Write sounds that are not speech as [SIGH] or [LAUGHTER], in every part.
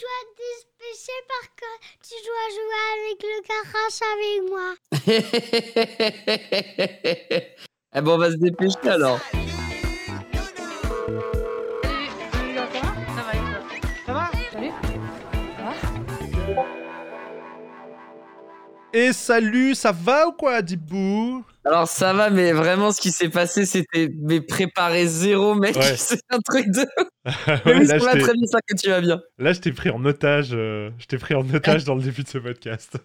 dois te dépêcher parce que tu dois jouer avec le garage avec moi. [LAUGHS] eh ben, on va se dépêcher alors. Et salut, ça va ou quoi, Dibou? Alors ça va, mais vraiment ce qui s'est passé, c'était mais préparé zéro, mec. Ouais. [LAUGHS] C'est un truc de. [LAUGHS] Mais oui, là, je très bien ça que tu vas bien. là, je t'ai pris en otage. euh, je t'ai pris en otage dans le début de ce podcast.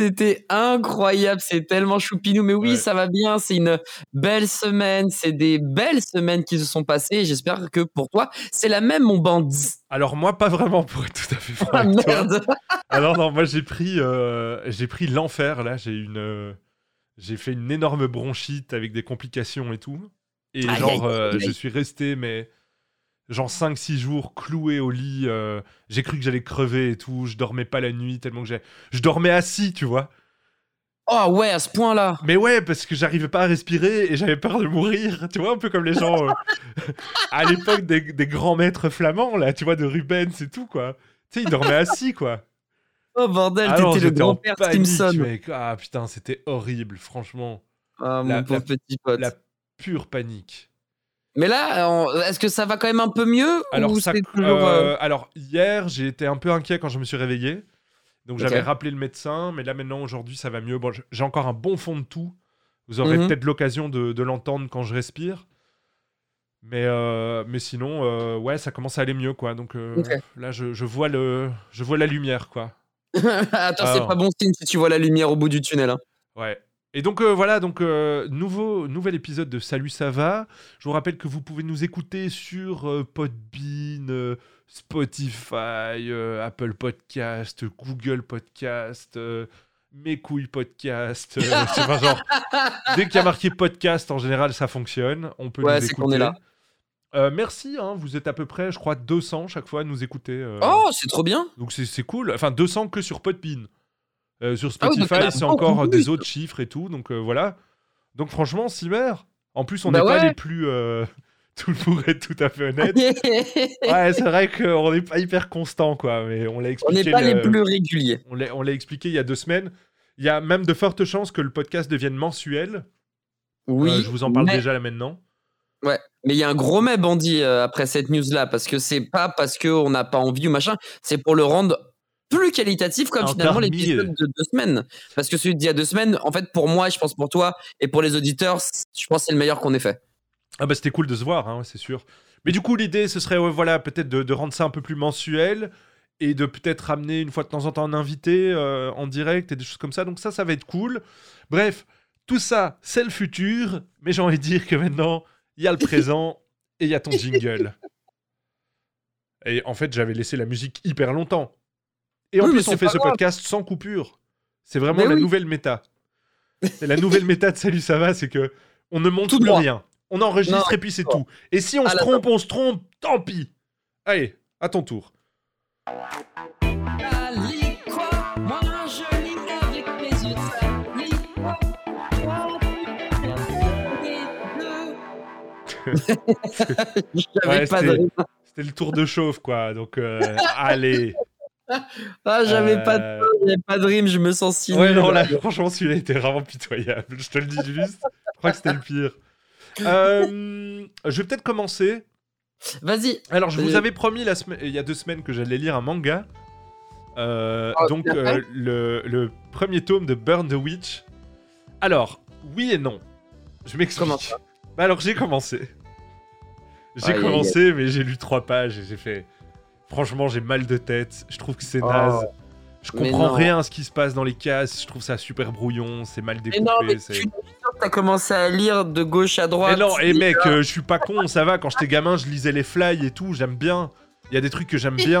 C'était incroyable, c'est tellement choupinou. Mais oui, Ouais. ça va bien, c'est une belle semaine, c'est des belles semaines qui se sont passées. J'espère que pour toi, c'est la même, mon bandit. Alors moi, pas vraiment, pour être tout à fait franc Ah avec toi. merde [LAUGHS] Alors non, moi j'ai pris, euh, j'ai pris l'enfer là. J'ai une, euh, j'ai fait une énorme bronchite avec des complications et tout. Et Aïe, genre, aïe, euh, je suis resté mais genre 5-6 jours cloué au lit. euh, j'ai cru que j'allais crever et tout. Je dormais pas la nuit tellement que j'ai, je dormais assis, tu vois. Oh ouais, à ce point-là Mais ouais, parce que j'arrivais pas à respirer et j'avais peur de mourir. Tu vois, un peu comme les gens euh, [LAUGHS] à l'époque des, des grands maîtres flamands là, tu vois, de Rubens et tout quoi. Tu sais, ils dormaient assis quoi. Oh bordel, t'étais le grand-père Simpson. mec. Ah putain, c'était horrible, franchement. Ah, mon La- pauvre la- petit pote. La pure panique. Mais là, est-ce que ça va quand même un peu mieux Alors, ou ça- c'est toujours... euh, euh, alors hier, j'ai été un peu inquiet quand je me suis réveillé. Donc j'avais rappelé le médecin, mais là maintenant, aujourd'hui, ça va mieux. Bon, j'ai encore un bon fond de tout. Vous aurez Mhm. peut-être l'occasion de, de l'entendre quand je respire. Mais, euh, mais sinon, euh, ouais, ça commence à aller mieux, quoi. Donc euh, là, je, je vois le, je vois la lumière, quoi. [LAUGHS] Attends, c'est pas bon signe si tu vois la lumière au bout du tunnel. hein. Ouais. Et donc euh, voilà, donc euh, nouveau nouvel épisode de Salut ça va. Je vous rappelle que vous pouvez nous écouter sur euh, Podbean, Spotify, Apple Podcast, Google Podcast, Mes couilles podcast. [LAUGHS] c'est pas genre dès qu'il y a marqué podcast en général ça fonctionne. On peut Ouais, nous écouter. qu'on est là. Euh, merci, hein, vous êtes à peu près, je crois, 200 chaque fois à nous écouter. euh, Oh, c'est trop bien donc c'est c'est cool. Enfin, 200 que sur Podbean. Euh, sur Ah oui, Spotify, c'est encore euh, des autres chiffres et tout. Donc euh, voilà. Donc franchement, Simer. En plus, on Bah n'est pas les plus. euh, [LAUGHS] tout pour être tout à fait honnête. [LAUGHS] ouais, c'est vrai qu'on n'est pas hyper constant, quoi. Mais on l'a On expliqué. n'est pas les le- plus réguliers. on l'a on l'a expliqué il y a deux semaines. Il y a même de fortes chances que le podcast devienne mensuel. Oui. Euh, je vous en parle mais- déjà là maintenant. Ouais, mais il y a un gros mais bandit euh, après cette news-là, parce que c'est pas parce qu'on n'a pas envie ou machin, c'est pour le rendre plus qualitatif comme finalement l'épisode de deux semaines. Parce que celui d'il y a deux semaines, en fait, pour moi, je pense pour toi et pour les auditeurs, je pense que c'est le meilleur qu'on ait fait. Ah bah c'était cool de se voir, hein, c'est sûr. Mais du coup l'idée ce serait ouais, voilà peut-être de, de rendre ça un peu plus mensuel et de peut-être ramener une fois de temps en temps un invité euh, en direct et des choses comme ça. Donc ça ça va être cool. Bref, tout ça c'est le futur, mais j'ai envie de dire que maintenant il y a le présent et il y a ton [LAUGHS] jingle. Et en fait j'avais laissé la musique hyper longtemps. Et en Oui, plus on fait ce grave. podcast sans coupure. C'est vraiment Mais la oui. nouvelle méta. C'est la nouvelle méta de Salut ça va, c'est que on ne monte Tout plus rien. On enregistre Non, et puis c'est tout. Et si on À se trompe, on se trompe, tant pis. Allez, à ton tour. [LAUGHS] Ouais. C'était le tour de chauffe, quoi. Donc, euh, allez. [LAUGHS] Ah, j'avais pas, de... Euh, j'avais pas de rime, je me sens si Ouais, non, là, franchement, celui-là était vraiment pitoyable. Je te le dis juste. Je crois que c'était le pire. Euh, je vais peut-être commencer. Vas-y. Alors, je vous avais promis la il y a deux semaines que j'allais lire un manga. Euh, Oh, donc, le, le premier tome de Burn the Witch. Alors, oui et non. Je m'explique. Bah alors, j'ai commencé. J'ai commencé, mais j'ai lu trois pages et j'ai fait. Franchement, j'ai mal de tête. Je trouve que c'est Oh. naze. Je comprends rien à ce qui se passe dans les cases. Je trouve ça super brouillon. C'est mal Mais non, mais découpé. c'est- tu as commencé à lire de gauche à droite? mais non, et et mec, euh, je suis pas con, ça va. Quand j'étais gamin, je lisais les fly et tout, j'aime bien. Il y a des trucs que j'aime [LAUGHS] bien.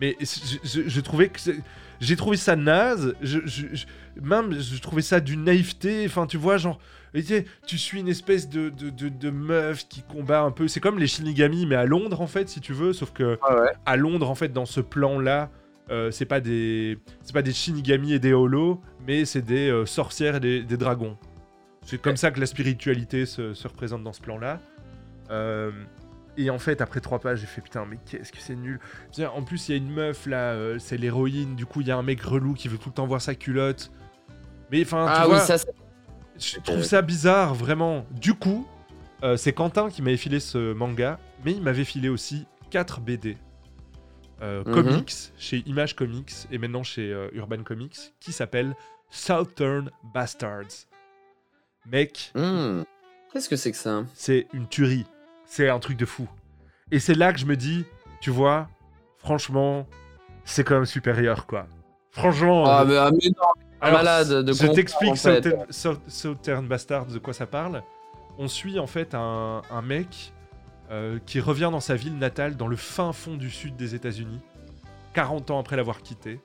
mais je, je- je trouvais que. c'est- J'ai trouvé ça naze. Je, je- je- même, je trouvais ça d'une naïveté. Enfin, tu vois, genre. Tu sais, tu suis une espèce de, de, de, de meuf qui combat un peu. C'est comme les Shinigami, mais à Londres, en fait, si tu veux. Sauf que Ah ouais. à Londres, en fait, dans ce plan-là, euh, c'est pas des c'est pas des Shinigami et des Holos, mais c'est des euh, sorcières et des, des dragons. C'est comme ça que la spiritualité se, se représente dans ce plan-là. Euh, Et en fait, après trois pages, j'ai fait putain, mais qu'est-ce que c'est nul. Tiens, en plus, il y a une meuf là, euh, c'est l'héroïne. Du coup, il y a un mec relou qui veut tout le temps voir sa culotte. Mais enfin, tu Ah oui, vois, ça, c'est- je trouve ça bizarre, vraiment. Du coup, euh, c'est Quentin qui m'avait filé ce manga, mais il m'avait filé aussi 4 BD. euh, Mhm. Comics, chez Image Comics, et maintenant chez euh, Urban Comics, qui s'appelle Southern Bastards. Mec, Hmm. Qu'est-ce que c'est que ça? c'est une tuerie. C'est un truc de fou. Et c'est là que je me dis, tu vois, franchement, c'est quand même supérieur, quoi. Franchement. Ah, euh, mais, ah, mais non, alors, malade de je t'explique en fait. Southern, South- Southern Bastards de quoi ça parle. On suit en fait un, un mec euh, qui revient dans sa ville natale dans le fin fond du sud des États-Unis, 40 ans après l'avoir quitté,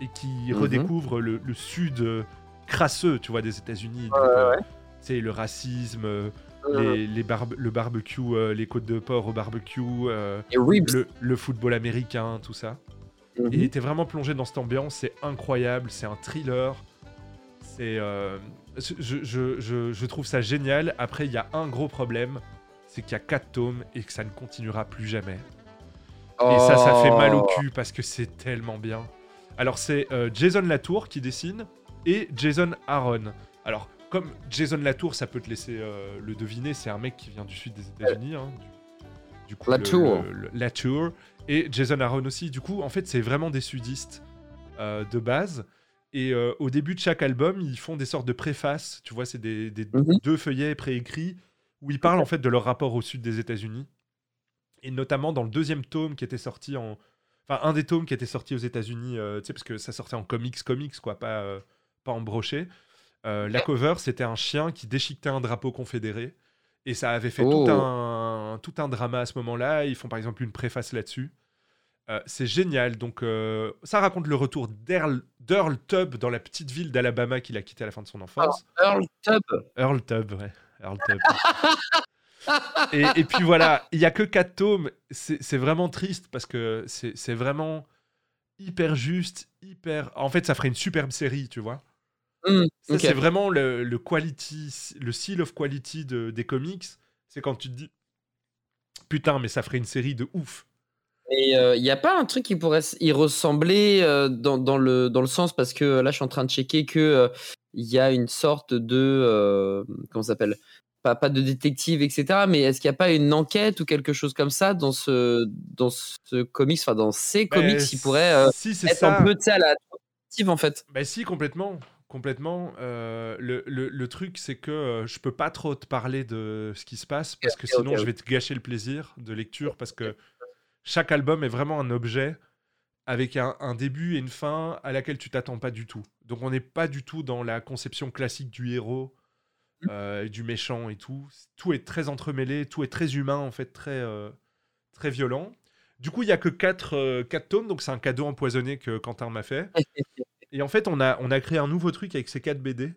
et qui Mhm. redécouvre le, le sud euh, crasseux, tu vois, des États-Unis. Ouais, euh, ouais. le racisme, euh, les, les barbe- le barbecue, euh, les côtes de porc au barbecue, euh, le football américain, tout ça. Mhm. Et t'es vraiment plongé dans cette ambiance, c'est incroyable, c'est un thriller. C'est, euh, je, je- je- je trouve ça génial. Après, il y a un gros problème, c'est qu'il y a 4 tomes et que ça ne continuera plus jamais. Et ça, ça fait mal au Oh. cul parce que c'est tellement bien. Alors, c'est euh, Jason Latour qui dessine et Jason Aaron. Alors, comme Jason Latour, ça peut te laisser euh, le deviner, c'est un mec qui vient du sud des États-Unis. hein, du, du coup, Latour. le- le- Latour. Et Jason Aaron aussi. Du coup, en fait, c'est vraiment des sudistes euh, de base. Et euh, au début de chaque album, ils font des sortes de préfaces. Tu vois, c'est des, des Mhm. deux feuillets préécrits où ils parlent en fait de leur rapport au sud des États-Unis. Et notamment dans le deuxième tome qui était sorti en. Enfin, un des tomes qui était sorti aux États-Unis, euh, tu sais, parce que ça sortait en comics, comics, quoi, pas, pas en brochet. La cover, c'était un chien qui déchiquetait un drapeau confédéré. Et ça avait fait Oh. tout, un, tout un drama à ce moment-là. Ils font par exemple une préface là-dessus. Euh, c'est génial. Donc, euh, ça raconte le retour d'Earl d'Earl Tubb dans la petite ville d'Alabama qu'il a quitté à la fin de son enfance. Earl Tubb. Earl Tubb, ouais. Earl Tubb. [LAUGHS] et, et puis voilà, il y a que 4 tomes. C'est c'est vraiment triste parce que c'est c'est vraiment hyper juste, hyper. En fait, ça ferait une superbe série, tu vois. Ok. c'est vraiment le, le quality, le seal of quality de- des comics. C'est quand tu te dis putain, mais ça ferait une série de ouf. Et il n'y a pas un truc qui pourrait y ressembler euh, dans, dans le, dans le sens, parce que là, je suis en train de checker que il y a une sorte de. euh, comment ça s'appelle? Pas, pas de détective, etc. Mais est-ce qu'il n'y a pas une enquête ou quelque chose comme ça dans ce, dans ce comics, enfin dans ces comics qui pourrait euh, si être ça. un peu sais, à la en fait Bah si, complètement. Complètement. Euh, le, le- le truc, c'est que euh, je peux pas trop te parler de ce qui se passe parce que sinon je vais te gâcher le plaisir de lecture parce que chaque album est vraiment un objet avec un, un début et une fin à laquelle tu t'attends pas du tout. Donc on n'est pas du tout dans la conception classique du héros, euh, et du méchant et tout. Tout est très entremêlé, tout est très humain en fait, très, euh, très violent. Du coup, il y a que 4, tomes, donc c'est un cadeau empoisonné que Quentin m'a fait. [LAUGHS] Et en fait, on a, on a créé un nouveau truc avec ces 4 BD.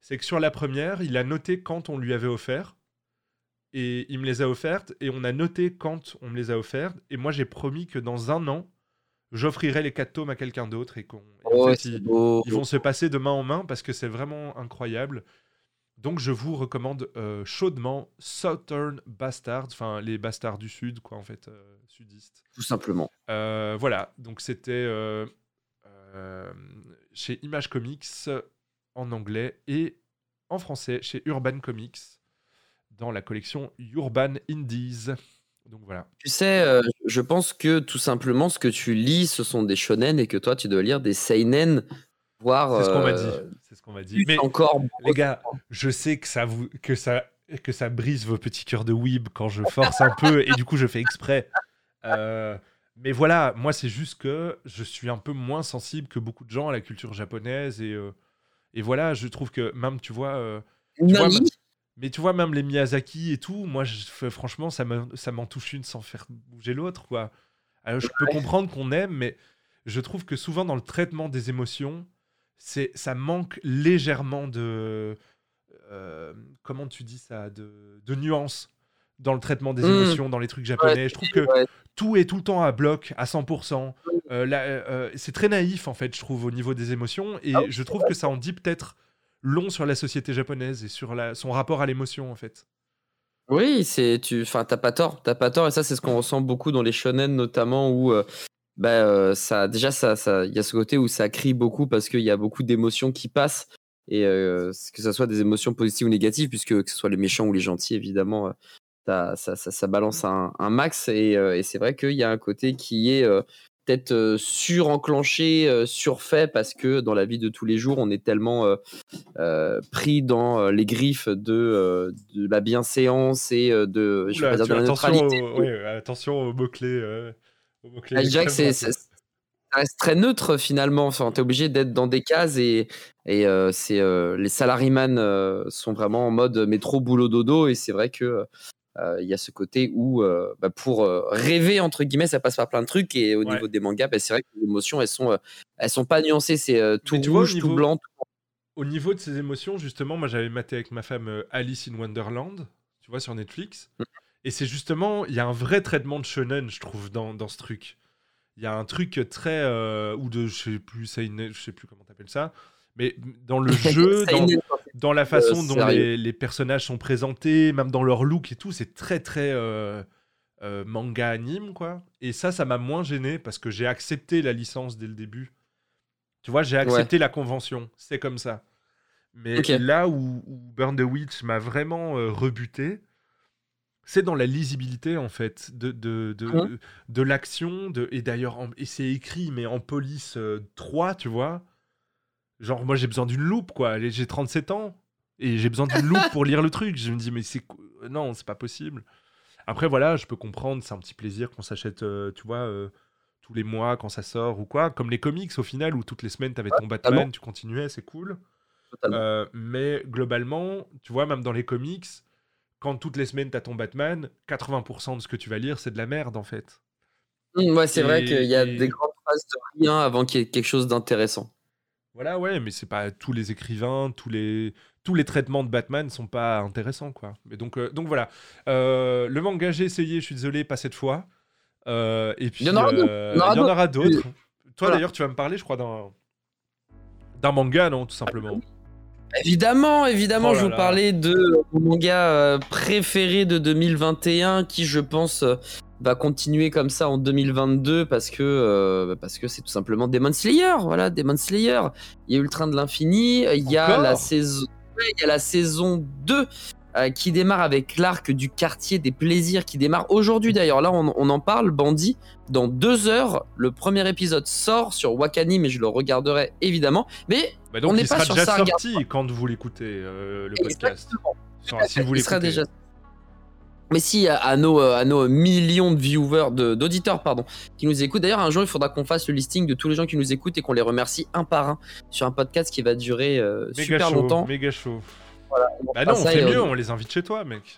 C'est que sur la première, il a noté quand on lui avait offert. Et il me les a offertes. Et on a noté quand on me les a offertes. Et moi, j'ai promis que dans un an, j'offrirai les 4 tomes à quelqu'un d'autre. Et, qu'on, en Oh, fait, ils, vont se passer de main en main parce que c'est vraiment incroyable. Donc, je vous recommande euh, chaudement Southern Bastards. Enfin, les bastards du Sud, quoi, en fait, euh, sudistes. Tout simplement. Euh, voilà, donc c'était euh, chez Image Comics en anglais et en français chez Urban Comics dans la collection Urban Indies. Donc voilà. Tu sais, euh, je pense que tout simplement, ce que tu lis, ce sont des shonen et que toi, tu dois lire des seinen, voire. C'est ce qu'on m'a euh, dit. C'est ce qu'on m'a dit. Mais encore. les gars, je sais que ça vous que ça que ça brise vos petits cœurs de weeb quand je force un peu et du coup je fais exprès. Euh, mais voilà, moi c'est juste que je suis un peu moins sensible que beaucoup de gens à la culture japonaise et euh, et voilà, je trouve que même tu vois euh, tu vois, Nani. mais tu vois, même les Miyazaki et tout, moi, je, franchement, ça me- ça m'en touche une sans faire bouger l'autre, quoi. Alors, je peux comprendre qu'on aime, mais je trouve que souvent, dans le traitement des émotions, c'est, ça manque légèrement de... euh, comment tu dis ça De, de nuances dans le traitement des Mm. émotions, dans les trucs japonais. je trouve que Ouais. tout est tout le temps à bloc, à 100%. Euh, là, euh, c'est très naïf, en fait, je trouve, au niveau des émotions. Et Ah oui, je trouve que ça en dit peut-être long sur la société japonaise et sur la, son rapport à l'émotion, en fait. Oui, c'est tu, enfin t'as pas tort, t'as pas tort et ça c'est ce qu'on ressent beaucoup dans les shonen notamment où euh, bah euh, ça déjà ça ça il y a ce côté où ça crie beaucoup parce qu'il y a beaucoup d'émotions qui passent et euh, que ce soit des émotions positives ou négatives puisque que ce soit les méchants ou les gentils évidemment euh, ça, ça, ça, ça balance un, un max et, euh, et c'est vrai qu'il y a un côté qui est euh, peut-être euh, surenclenché, surfait parce que dans la vie de tous les jours on est tellement euh, euh, pris dans les griffes de, de la bienséance et de, je Oula, pas dire tu- de la attention, neutralité. aux, ouais, attention aux mots-clés. euh, aux mots-clés que c'est, extrêmement c'est- ça reste très neutre finalement. Enfin, tu es obligé d'être dans des cases et, et c'est, les salaryman sont vraiment en mode métro, boulot, dodo. Et c'est vrai que il y a ce côté où euh, bah, pour euh, rêver, entre guillemets, ça passe par plein de trucs. Et au Ouais. niveau des mangas, bah, c'est vrai que les émotions, elles sont, euh, elles sont pas nuancées. C'est euh, tout tu vois, au rouge, niveau- tout blanc. tout- Au niveau de ces émotions, justement, moi j'avais maté avec ma femme euh, Alice in Wonderland, tu vois, sur Netflix. Mhm. Et c'est justement, il y a un vrai traitement de shonen, je trouve, dans, dans ce truc. Il y a un truc très. euh, ou de, je sais plus, je sais plus comment t'appelles ça. Mais dans le [LAUGHS] jeu, dans. Dans la façon dont sérieux. les, les personnages sont présentés, même dans leur look et tout, c'est très très euh, euh, manga anime quoi. Et ça, ça m'a moins gêné parce que j'ai accepté la licence dès le début. Tu vois, j'ai accepté la convention, c'est comme ça. Mais là où, où Burn the Witch m'a vraiment euh, rebuté, c'est dans la lisibilité en fait de, de, de, Hein? de l'action. De, et d'ailleurs, et c'est écrit, mais en police euh, 3, tu vois. Genre, moi j'ai besoin d'une loupe, quoi. J'ai- J'ai 37 ans et j'ai besoin d'une loupe pour lire le truc. Je me dis, mais c'est. Non, c'est pas possible. Après, voilà, je peux comprendre, c'est un petit plaisir qu'on s'achète, euh, tu vois, euh, tous les mois quand ça sort ou quoi. Comme les comics au final, où toutes les semaines t'avais ton Batman, totalement. tu continuais, c'est cool. Euh, mais globalement, tu vois, même dans les comics, quand toutes les semaines t'as ton Batman, 80% de ce que tu vas lire, c'est de la merde en fait. Hum, ouais, c'est vrai qu'il y a et- des grandes phrases de rien avant qu'il y ait quelque chose d'intéressant. Voilà, ouais, mais c'est pas tous les écrivains, tous les tous les traitements de Batman sont pas intéressants, quoi. Mais donc, euh, donc voilà. Euh, le manga, j'ai essayé, je suis désolé, pas cette fois. Euh, et puis, Il y en aura d'autres, aura. Toi, Voilà. d'ailleurs, tu vas me parler, je crois, d'un d'un manga, non, tout simplement. Évidemment, évidemment, Oh je vous parlais de mon manga préféré de 2021 qui, je pense, va continuer comme ça en 2022 parce que euh, parce que c'est tout simplement Demon Slayer. Voilà, Demon Slayer. Il y a eu le train de l'infini. Il y a la saison, il y a la saison 2 euh, qui démarre avec l'arc du quartier des plaisirs qui démarre aujourd'hui d'ailleurs. Là, on, on en parle, Bandit. Dans deux heures, le premier épisode sort sur Wakani, mais je le regarderai évidemment. Mais Bah donc, On n'est pas sera sur déjà ça, sorti quand vous l'écoutez, euh, le podcast. Exactement. Enfin, si vous il sera déjà. Mais si à, nos, euh, à nos millions de viewers, d'auditeurs, pardon, qui nous écoutent. D'ailleurs, un jour, il faudra qu'on fasse le listing de tous les gens qui nous écoutent et qu'on les remercie un par un sur un podcast qui va durer euh, super chaud, longtemps. méga chaud. Bah non, on ça fait et, mieux, euh, on les invite chez toi, mec.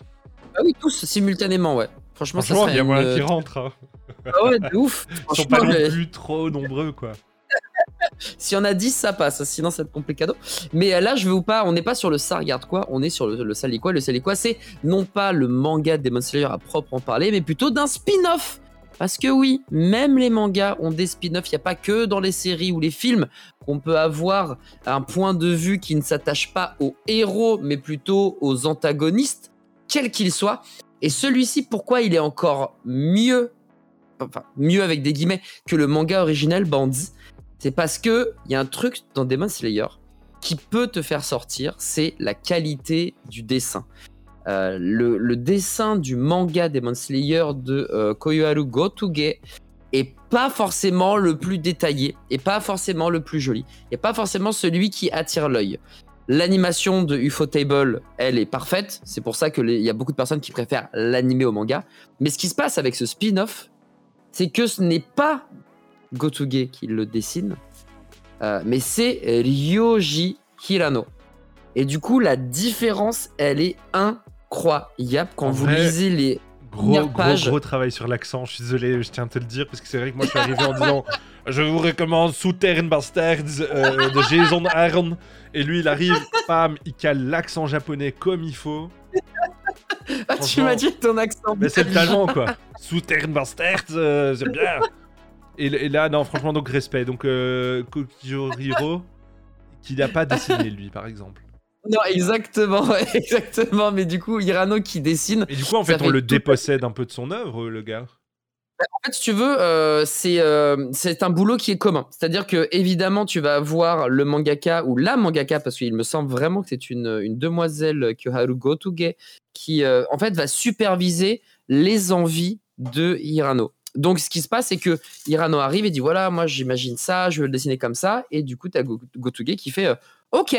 Ah oui, tous simultanément, ouais. Franchement, ça Franchement, serait il y a une- qui rentre. hein. Ah ouais, de ouf. Ils sont pas non plus trop nombreux, quoi. [LAUGHS] Si on a 10, ça passe. Sinon, ça va être complicado. Mais euh, là, je vais pas. On n'est pas sur le ça regarde quoi. On est sur le, le Saliquoi. Le Saliquoi, c'est non pas le manga de Demon Slayer à proprement parler, mais plutôt d'un spin-off. Parce que oui, même les mangas ont des spin-offs. Il n'y a pas que dans les séries ou les films qu'on peut avoir un point de vue qui ne s'attache pas aux héros, mais plutôt aux antagonistes, quels qu'ils soient. Et celui-ci, pourquoi il est encore mieux, enfin mieux avec des guillemets, que le manga original Bandit c'est parce que il y a un truc dans Demon Slayer qui peut te faire sortir, c'est la qualité du dessin. Euh, le, dessin du manga Demon Slayer de euh, Koyoharu Gotuge est pas forcément le plus détaillé et pas forcément le plus joli et pas forcément celui qui attire l'œil. L'animation de UFO Table, elle est parfaite. C'est pour ça qu'il y a beaucoup de personnes qui préfèrent l'animer au manga. Mais ce qui se passe avec ce spin-off, c'est que ce n'est pas Gotuge qui le dessine, euh, mais c'est Ryoji Hirano. Et du coup, la différence, elle est incroyable quand En vous vrai, lisez les. Gros, Première gros, travail sur l'accent. Je suis désolé, je tiens à te le dire parce que c'est vrai que moi je suis arrivé en disant [LAUGHS] Je vous recommande Southern Bastards euh, de Jason Aaron. Et lui il arrive, bam, il cale l'accent japonais comme il faut. Ah, tu m'as dit ton accent. Mais c'est le talent quoi. Southern Bastards, euh, c'est bien. Et, et là, non, franchement, donc respect. Donc, euh, qui n'a pas dessiné lui par exemple. Non, exactement, [LAUGHS] exactement. Mais du coup, Hirano qui dessine. Et du coup, en fait, on fait le dépossède un peu de son œuvre, le gars. En fait, si tu veux, euh, c'est euh, c'est un boulot qui est commun. C'est-à-dire que évidemment, tu vas avoir le mangaka ou la mangaka, parce qu'il me semble vraiment que c'est une, une demoiselle Kyoharu Gotuge qui, euh, en fait, va superviser les envies de Hirano. Donc, ce qui se passe, c'est que Hirano arrive et dit voilà, moi, j'imagine ça, je veux le dessiner comme ça, et du coup, tu as Gotuge qui fait euh, ok,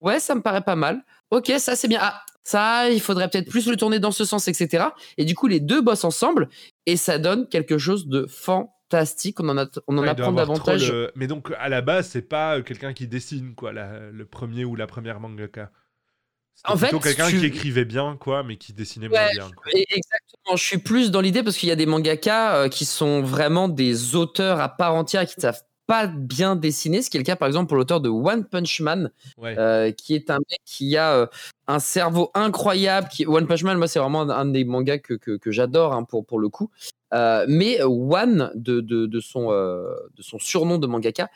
ouais, ça me paraît pas mal. Ok, ça c'est bien. Ah, ça, il faudrait peut-être plus le tourner dans ce sens, etc. Et du coup, les deux bossent ensemble et ça donne quelque chose de fantastique. On en, a, on en Ouais, apprend davantage. le- Mais donc, à la base, c'est pas euh, quelqu'un qui dessine, quoi, la- le premier ou la première mangaka. En fait, quelqu'un tu- qui écrivait bien, quoi, mais qui dessinait Ouais, moins bien. quoi. Exactement, je suis plus dans l'idée parce qu'il y a des mangaka euh, qui sont vraiment des auteurs à part entière qui ne savent pas bien dessiner, ce qui est le cas par exemple pour l'auteur de One Punch Man, Ouais. euh, qui est un mec qui a euh, un cerveau incroyable. Qui... One Punch Man, moi, c'est vraiment un, un des mangas que, que, que j'adore hein, pour, pour le coup. Euh, mais One, de, de, de, son, de son surnom de mangaka,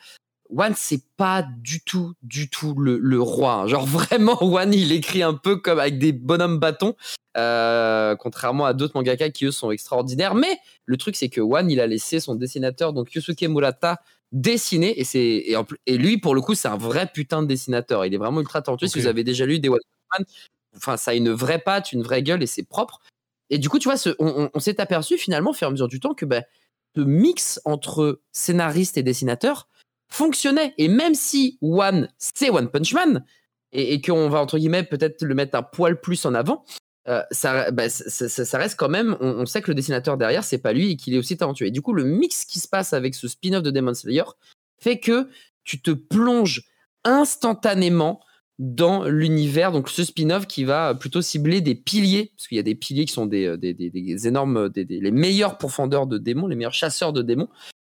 One, c'est pas du tout, du tout le, le roi. Genre vraiment, [LAUGHS] One, il écrit un peu comme avec des bonhommes bâtons, euh, contrairement à d'autres mangaka qui eux sont extraordinaires. Mais le truc, c'est que One, il a laissé son dessinateur, donc Yusuke Murata, dessiner. Et c'est et, et lui pour le coup c'est un vrai putain de dessinateur. Il est vraiment ultra talentueux. Si vous avez déjà lu des One enfin ça a une vraie patte une vraie gueule et c'est propre. Et du coup tu vois ce- on, on- on s'est aperçu finalement au fur et à mesure du temps que ben ce mix entre scénariste et dessinateur fonctionnait et même si One c'est One Punch Man et, et qu'on va entre guillemets peut-être le mettre un poil plus en avant euh, ça, bah, ça, ça- reste quand même, on, sait que le dessinateur derrière, c'est pas lui et qu'il est aussi talentueux. Et du coup, le mix qui se passe avec ce spin-off de Demon Slayer fait que tu te plonges instantanément dans l'univers. Donc, ce spin-off qui va plutôt cibler des piliers, parce qu'il y a des piliers qui sont des, des, des- des énormes, des, des- les meilleurs pourfendeurs de démons, les meilleurs chasseurs de démons.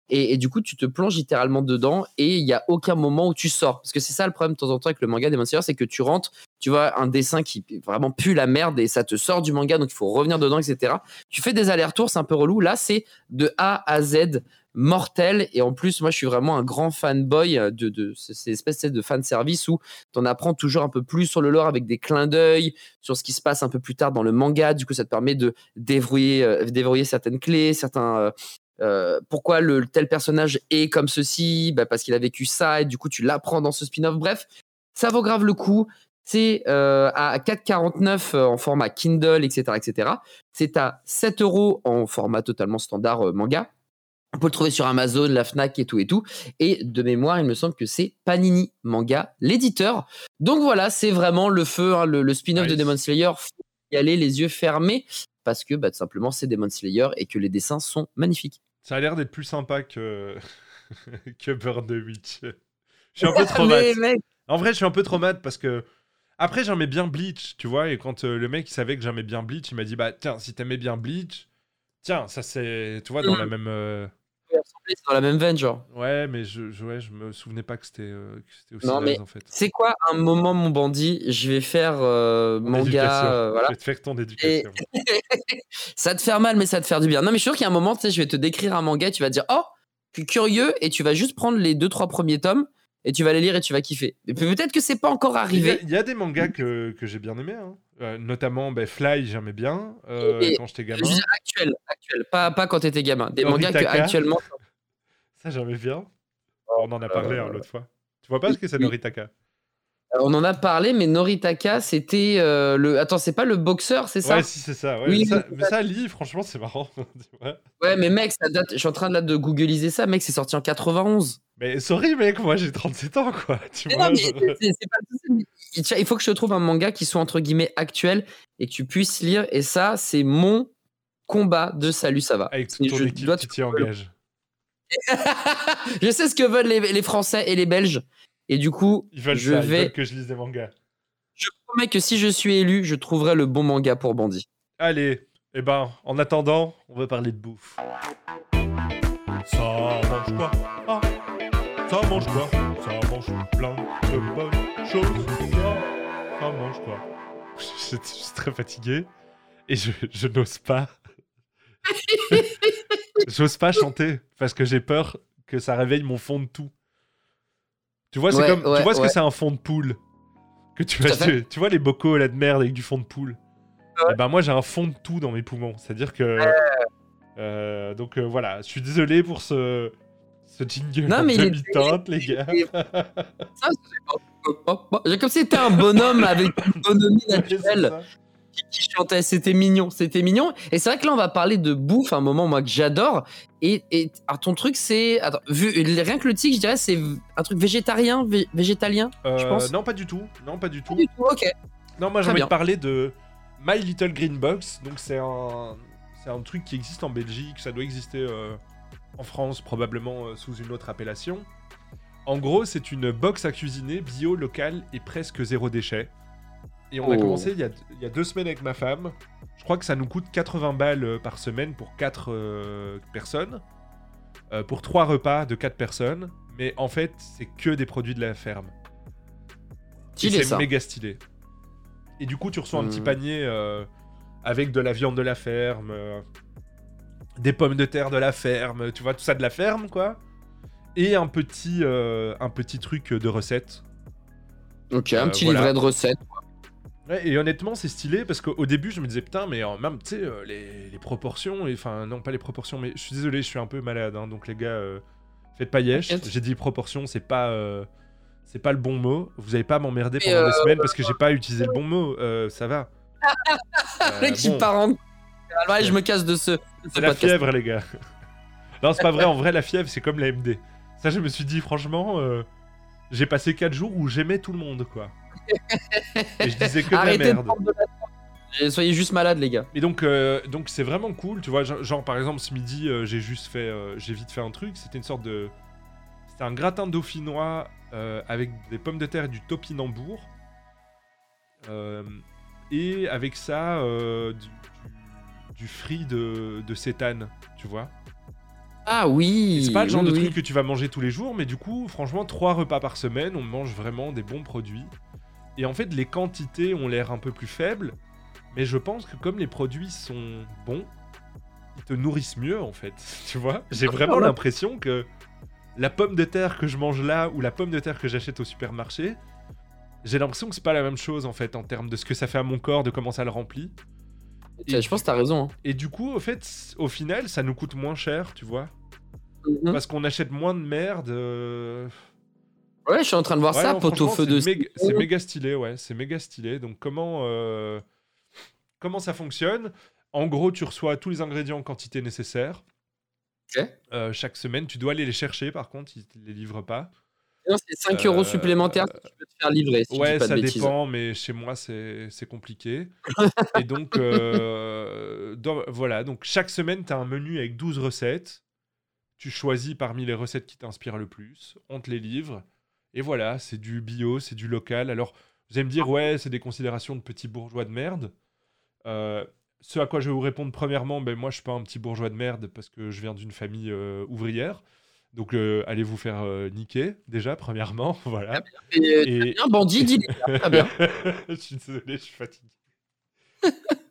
Et, du coup, tu te plonges littéralement dedans et il n'y a aucun moment où tu sors. Parce que c'est ça le problème de temps en temps avec le manga Demon Slayer, c'est que tu rentres, tu vois un dessin qui vraiment pue la merde et ça te sort du manga, donc il faut revenir dedans, etc. Tu fais des allers-retours, c'est un peu relou. Là, c'est de A à Z mortel. Et en plus, moi, je suis vraiment un grand fanboy de, de ces espèces de fan service où tu en apprends toujours un peu plus sur le lore avec des clins d'œil, sur ce qui se passe un peu plus tard dans le manga. Du coup, ça te permet de euh, déverrouiller certaines clés, certains. euh, euh, pourquoi le tel personnage est comme ceci? Bah, Parce qu'il a vécu ça et du coup tu l'apprends dans ce spin-off. Bref, ça vaut grave le coup. C'est euh, à 4,49 euh, en format Kindle, etc. etc. C'est à 7 euros en format totalement standard euh, manga. On peut le trouver sur Amazon, la Fnac et tout et tout. Et de mémoire, il me semble que c'est Panini Manga, l'éditeur. Donc voilà, c'est vraiment le feu, hein, le, le spin-off de. Demon Slayer. Faut y aller les yeux fermés parce que bah, tout simplement c'est Demon Slayer et que les dessins sont magnifiques. Ça a l'air d'être plus sympa que, [LAUGHS] que Burn the Witch. Je suis un peu trop mec, En vrai, je suis un peu trop mat parce que. Après, j'aimais bien Bleach, tu vois, et quand euh, le mec il savait que j'aimais bien Bleach, il m'a dit Bah, tiens, si t'aimais bien Bleach, tiens, ça c'est. Tu vois, dans Mm. la même. euh, dans la même veine, genre. Ouais, mais je, je, ouais, je me souvenais pas que c'était euh, aussi Non, mais en fait. C'est quoi un moment, mon bandit Je vais faire euh, manga. euh, voilà. Je vais te faire ton éducation. [LAUGHS] ça te fait mal, mais ça te fait du bien. Non, mais je suis sûr qu'il y a un moment, tu sais, je vais te décrire un manga, tu vas te dire, oh, je suis curieux, et tu vas juste prendre les deux, trois premiers tomes, et tu vas les lire et tu vas kiffer. Peut-être que c'est pas encore Il y, a, arrivé. il y a des mangas que, que j'ai bien aimés, hein. Euh, notamment ben, Fly, j'aimais bien euh, Et- quand j'étais Je gamin. veux dire actuel, actuel, pas, pas quand t'étais gamin. Des mangas que actuellement. Ça, j'aimais bien. On en a parlé hein, l'autre fois. Tu vois pas ce que c'est. Noritaka On en a parlé, mais Noritaka, c'était euh, le. Attends, c'est pas le boxeur, c'est ça? Ouais, si, c'est ça. Ouais. Oui, mais, ça oui, mais ça, lit, franchement, c'est marrant. [LAUGHS] Ouais, mais mec, ça date. Je suis en train de, là, de googliser ça, mec, c'est sorti en 91. mais sorry, mec, moi j'ai 37 ans, quoi. Tu Mais vois, non, mais je- c'est- pas il faut que je trouve un manga qui soit entre guillemets actuel et que tu puisses lire. Et ça, c'est mon combat de salut, ça va. Avec toute ton Je équipe dois qui te- t'y engage. [LAUGHS] je sais ce que veulent les, les Français et les Belges. Et du coup, Ils je ça, ils vais. veulent que je lise des mangas. Je promets que si je suis élu, je trouverai le bon manga pour Bandit. Allez, eh ben, en attendant, on va parler de bouffe. Ça mange quoi? Ah, Ça mange quoi? Ça mange plein de bonnes choses. Ça, ça mange quoi? Je, [LAUGHS] je suis très fatigué et je, je n'ose pas. [LAUGHS] J'ose pas chanter parce que j'ai peur que ça réveille mon fond de tout. Tu vois, c'est Ouais, comme, tu vois ce ouais. que c'est un fond de poule? Que tu, fait. tu, tu vois les bocaux là de merde avec du fond de poule? Ouais. Eh ben moi j'ai un fond de tout dans mes poumons. C'est-à-dire que. euh, donc euh, voilà, je suis désolé pour ce, ce jingle Non, mais il est- demi-teinte, les gars. [LAUGHS] J'ai comme si c'était un bonhomme avec une bonhomie [LAUGHS] naturelle. Qui, qui chantait. C'était mignon, c'était mignon. Et c'est vrai que là, on va parler de bouffe, un moment moi que j'adore. Et, et alors, ton truc, c'est vu rien que le tic, je dirais, c'est un truc végétarien, vé- végétalien. Euh, pense. Non, pas du tout. Non, pas du tout. Pas du tout, Ok. Non, moi j'ai envie de parler de My Little Green Box. Donc c'est un, c'est un truc qui existe en Belgique. Ça doit exister euh, en France, probablement euh, sous une autre appellation. En gros, c'est une box à cuisiner bio, locale et presque zéro déchet. Et on a Oh. commencé il y a, il y a deux semaines avec ma femme. Je crois que ça nous coûte 80 balles euh, par semaine pour 4 personnes. Euh, pour 3 repas de 4 personnes. Mais en fait, c'est que des produits de la ferme. C'est méga stylé. Et du coup, tu reçois un Hmm. petit panier euh, avec de la viande de la ferme, euh, des pommes de terre de la ferme, tu vois, tout ça de la ferme, quoi. Et un petit, euh, un petit truc de recette. Ok, un Euh, petit voilà. livret de recettes. Ouais, et honnêtement, c'est stylé parce qu'au début, je me disais, putain, mais euh, même, tu sais, euh, les, les proportions, et- enfin, non, pas les proportions, mais je suis désolé, je suis un peu malade, hein, donc les gars, euh, faites pas yesh. J'ai dit proportions, c'est pas. euh, c'est pas le bon mot. Vous avez pas à m'emmerder pendant euh, des semaines parce que j'ai pas utilisé le bon mot. euh, ça va. [LAUGHS] Le mec qui bon. part en. Ah ouais, je me casse de ce, C'est la podcast. fièvre, les gars. [LAUGHS] non, c'est pas vrai. En vrai, la fièvre, c'est comme la MD. Ça, je me suis dit, franchement, euh, j'ai passé 4 jours où j'aimais tout le monde, quoi. Et je disais que de la Arrêtez de merde. de la Soyez juste malade, les gars. Et donc, euh, donc c'est vraiment cool, tu vois. Genre, par exemple, ce midi, euh, j'ai juste fait, euh, j'ai vite fait un truc. C'était une sorte de, c'était un gratin dauphinois avec des pommes de terre et du topinambour. Et avec ça, du, du- du frit de, de sétane, tu vois. Ah oui. C'est pas le genre oui, de oui. truc que tu vas manger tous les jours, mais du coup, franchement, trois repas par semaine, on mange vraiment des bons produits. Et en fait, les quantités ont l'air un peu plus faibles, mais je pense que comme les produits sont bons, ils te nourrissent mieux, en fait. [LAUGHS] Tu vois J'ai vraiment ouais. l'impression que la pomme de terre que je mange là ou la pomme de terre que j'achète au supermarché, j'ai l'impression que c'est pas la même chose, en fait, en termes de ce que ça fait à mon corps, de comment ça le remplit. Je pense que t'as raison. hein. Et du coup, au fait, au final, ça nous coûte moins cher, tu vois Mhm. Parce qu'on achète moins de merde. euh, Ouais, je suis en train de voir Ouais, ça, non, pot au feu de. c'est méga- C'est méga stylé, ouais, c'est méga stylé. Donc comment euh, comment ça fonctionne? En gros, tu reçois tous les ingrédients en quantité nécessaire. Euh, chaque semaine, tu dois aller les chercher. Par contre, ils te les livrent pas. Non, C'est 5 euros Euh, supplémentaires si tu peux te faire livrer. Si ouais, ça bêtises. dépend, mais chez moi, c'est c'est compliqué. Et donc, dans- voilà. Donc, chaque semaine, tu as un menu avec 12 recettes. Tu choisis parmi les recettes qui t'inspirent le plus. On te les livre. Et voilà, c'est du bio, c'est du local. Alors, vous allez me dire, ouais, c'est des considérations de petits bourgeois de merde. Euh, ce à quoi je vais vous répondre, premièrement, ben, moi, je suis pas un petit bourgeois de merde parce que je viens d'une famille euh, ouvrière. Donc, euh, allez vous faire niquer, déjà, premièrement. [LAUGHS] Voilà. Et, Et, Un bandit, dis [LAUGHS] Très bien. je suis désolé, je suis fatigué. [LAUGHS]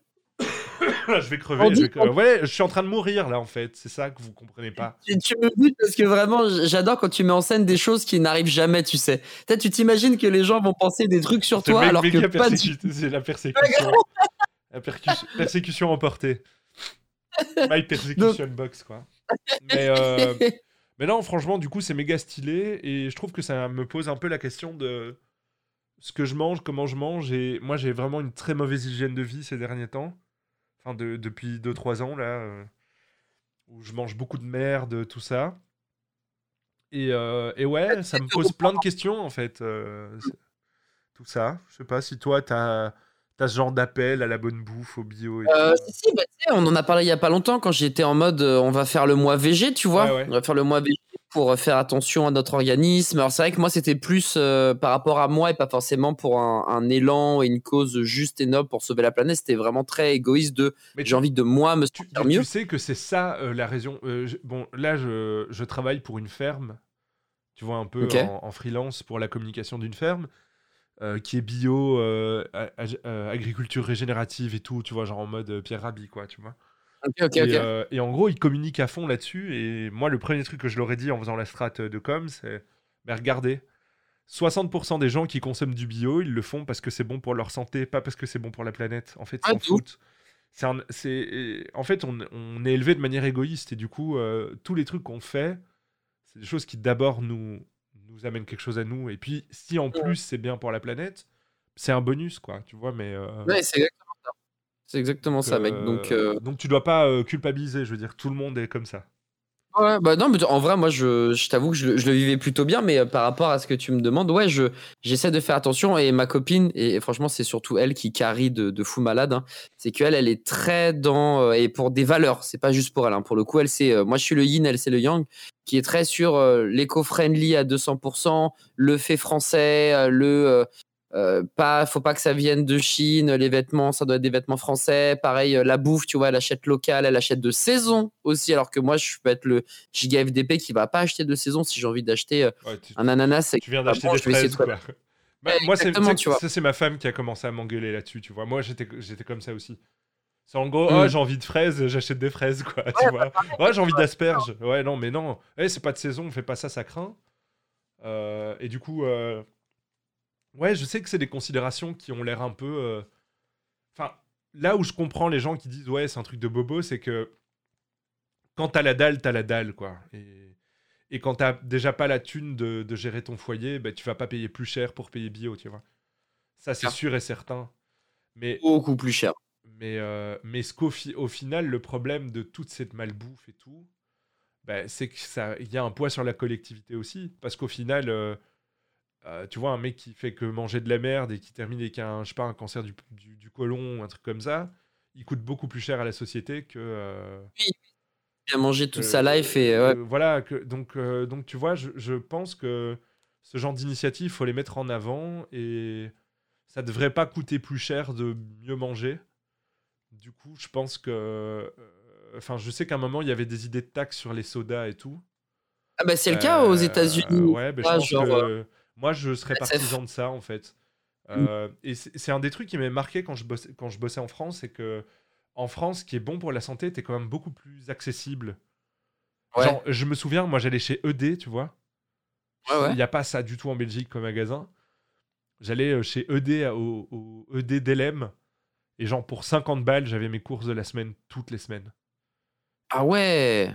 [LAUGHS] je vais crever. Je, vais crever. Ouais, je suis en train de mourir là en fait. C'est ça que vous comprenez pas. Tu, tu me dis parce que vraiment, j'adore quand tu mets en scène des choses qui n'arrivent jamais, tu sais. Peut-être tu t'imagines que les gens vont penser des trucs sur toi alors que pas du C'est la persécution. [LAUGHS] la persécution emportée. My persecution box quoi. Mais, euh, mais non, franchement, du coup, c'est méga stylé et je trouve que ça me pose un peu la question de ce que je mange, comment je mange. Et moi, j'ai vraiment une très mauvaise hygiène de vie ces derniers temps. Enfin, de- depuis 2-3 ans, là, euh, où je mange beaucoup de merde, tout ça. Et, euh, et ouais, ça me pose plein de questions, en fait. euh, c'est- tout ça. Je sais pas si toi, t'as as ce genre d'appel à la bonne bouffe, au bio et Euh, tout. si, bah, tu on en a parlé il y a pas longtemps quand j'étais en mode euh, on va faire le mois VG, tu vois. Ouais. On va faire le mois VG pour euh, faire attention à notre organisme. Alors c'est vrai que moi c'était plus euh, par rapport à moi et pas forcément pour un, un élan et une cause juste et noble pour sauver la planète. C'était vraiment très égoïste de tu- j'ai envie de moi me Tu, sentir tu mieux. sais que c'est ça la raison. je- bon, là, je, je travaille pour une ferme, tu vois, un peu en freelance pour la communication d'une ferme euh, qui est bio, euh, ag- euh, agriculture régénérative et tout, tu vois, genre en mode Pierre Rabhi, quoi, tu vois. Ok, ok, et, euh, et en gros, ils communiquent à fond là-dessus. Et moi, le premier truc que je leur ai dit en faisant la strat de com, c'est mais regardez, 60% des gens qui consomment du bio, ils le font parce que c'est bon pour leur santé, pas parce que c'est bon pour la planète. En fait, Ah, s'en foutent. C'est un- en fait, on, on est élevé de manière égoïste et du coup, euh, tous les trucs qu'on fait, c'est des choses qui d'abord nous, nous amènent quelque chose à nous. Et puis, si en plus c'est bien pour la planète, c'est un bonus, quoi, tu vois. Mais euh, Ouais, c'est exactement ça. C'est exactement ça, mec. Donc, euh, donc tu dois pas euh, culpabiliser. Je veux dire, tout le monde est comme ça. Bah non, en vrai, moi, je, t'avoue que je, le- vivais plutôt bien, mais euh, par rapport à ce que tu me demandes, ouais, je, j'essaie de faire attention. Et ma copine, et franchement, c'est surtout elle qui carie de, fou malade, hein, c'est qu'elle, elle est très dans. euh, et pour des valeurs, c'est pas juste pour elle. hein, pour le coup, elle, c'est. euh, moi, je suis le yin, elle, c'est le yang, qui est très sur l'éco-friendly à 200%, le fait français, le. Euh, pas, faut pas que ça vienne de Chine, les vêtements, ça doit être des vêtements français. Pareil, euh, la bouffe, tu vois, elle achète local, elle achète de saison aussi, alors que moi, je peux être le giga FDP qui va pas acheter de saison si j'ai envie d'acheter euh, Ouais, un ananas. et tu viens bah, d'acheter des fraises, quoi. Bah, Ouais, moi, c'est ça, c'est ma femme qui a commencé à m'engueuler là-dessus, tu vois. Moi, j'étais j'étais comme ça aussi. C'est en gros, Mm. oh, j'ai envie de fraises, j'achète des fraises, quoi, tu vois. Ouais, j'ai envie d'asperges. Ouais, non, mais non. Eh, c'est pas de saison, on fait pas ça, ça craint. Euh, et du coup, euh, ouais, je sais que c'est des considérations qui ont l'air un peu. euh, Enfin, là où je comprends les gens qui disent, ouais, c'est un truc de bobo, c'est que quand t'as la dalle, t'as la dalle, quoi. Et, et quand t'as déjà pas la thune de, de gérer ton foyer, bah, tu vas pas payer plus cher pour payer bio, tu vois. Ça, c'est Ah. sûr et certain. Mais, beaucoup plus cher. mais, euh, mais ce qu'au fi- au final, le problème de toute cette malbouffe et tout, bah, c'est que ça, il y a un poids sur la collectivité aussi. Parce qu'au final, euh, euh, tu vois, un mec qui fait que manger de la merde et qui termine avec un, je sais pas, un cancer du, du, du côlon ou un truc comme ça, il coûte beaucoup plus cher à la société que. euh, Il a mangé toute sa life et ouais, voilà, que, donc, euh, donc tu vois, je, je pense que ce genre d'initiative, faut les mettre en avant et ça devrait pas coûter plus cher de mieux manger. Du coup, je pense que. euh, Enfin, je sais qu'à un moment, il y avait des idées de taxes sur les sodas et tout. Ah bah c'est le cas aux Euh, États-Unis. Ouais, mais je pense genre, que moi, je serais partisan de ça, en fait. Euh, Et c'est un des trucs qui m'est marqué quand je, bossais, quand je bossais en France, c'est que en France, ce qui est bon pour la santé, t'es quand même beaucoup plus accessible. Ouais. Genre, je me souviens, moi, j'allais chez ED, tu vois. Ouais. Il n'y a pas ça du tout en Belgique comme magasin. J'allais euh, chez ED au ED d'Elem. Et genre, pour 50 balles, j'avais mes courses de la semaine toutes les semaines. Ah ouais.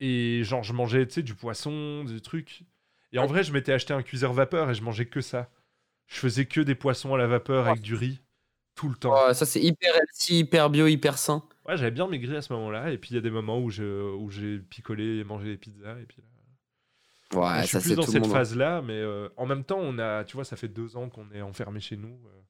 Et genre, je mangeais, tu sais, du poisson, des trucs. Et en vrai, je m'étais acheté un cuiseur vapeur et je mangeais que ça. Je faisais que des poissons à la vapeur avec du riz tout le temps. Oh, ça c'est hyper healthy, hyper bio, hyper sain. Ouais, j'avais bien maigri à ce moment-là. Et puis, il y a des moments où je- où j'ai picolé et mangé des pizzas. Et puis là, Ouais, je suis ça plus dans tout cette monde. hein. phase-là. Mais euh, en même temps, on a, tu vois, ça fait deux ans qu'on est enfermé chez nous. euh.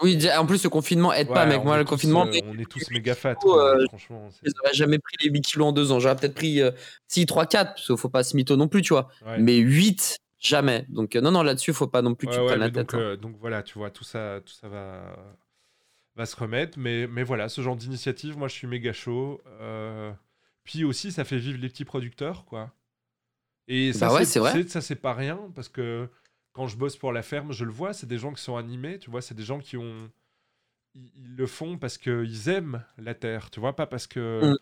Oui, en plus le confinement aide pas, Ouais, mec. on Moi le confinement, euh, on est tous méga fat. quoi, euh, franchement. je n'aurais jamais pris les 8 kilos en deux ans. J'aurais peut-être pris euh, 6, 3, 4, parce qu'il faut pas se mytho non plus, tu vois. ouais. Mais 8, jamais. Donc euh, non, non, là-dessus, faut pas non plus que Ouais, tu prennes la donc, tête. hein. euh, donc voilà, tu vois, tout ça, tout ça va, va se remettre. Mais, mais voilà, ce genre d'initiative, moi, je suis méga chaud. Euh, Puis aussi, ça fait vivre les petits producteurs, quoi. Et ça, Bah ouais, c'est vrai. Ça, c'est pas rien, parce que quand je bosse pour la ferme, je le vois, c'est des gens qui sont animés, tu vois, c'est des gens qui ont... Ils, ils le font parce qu'ils aiment la terre, tu vois, pas parce que... Mm.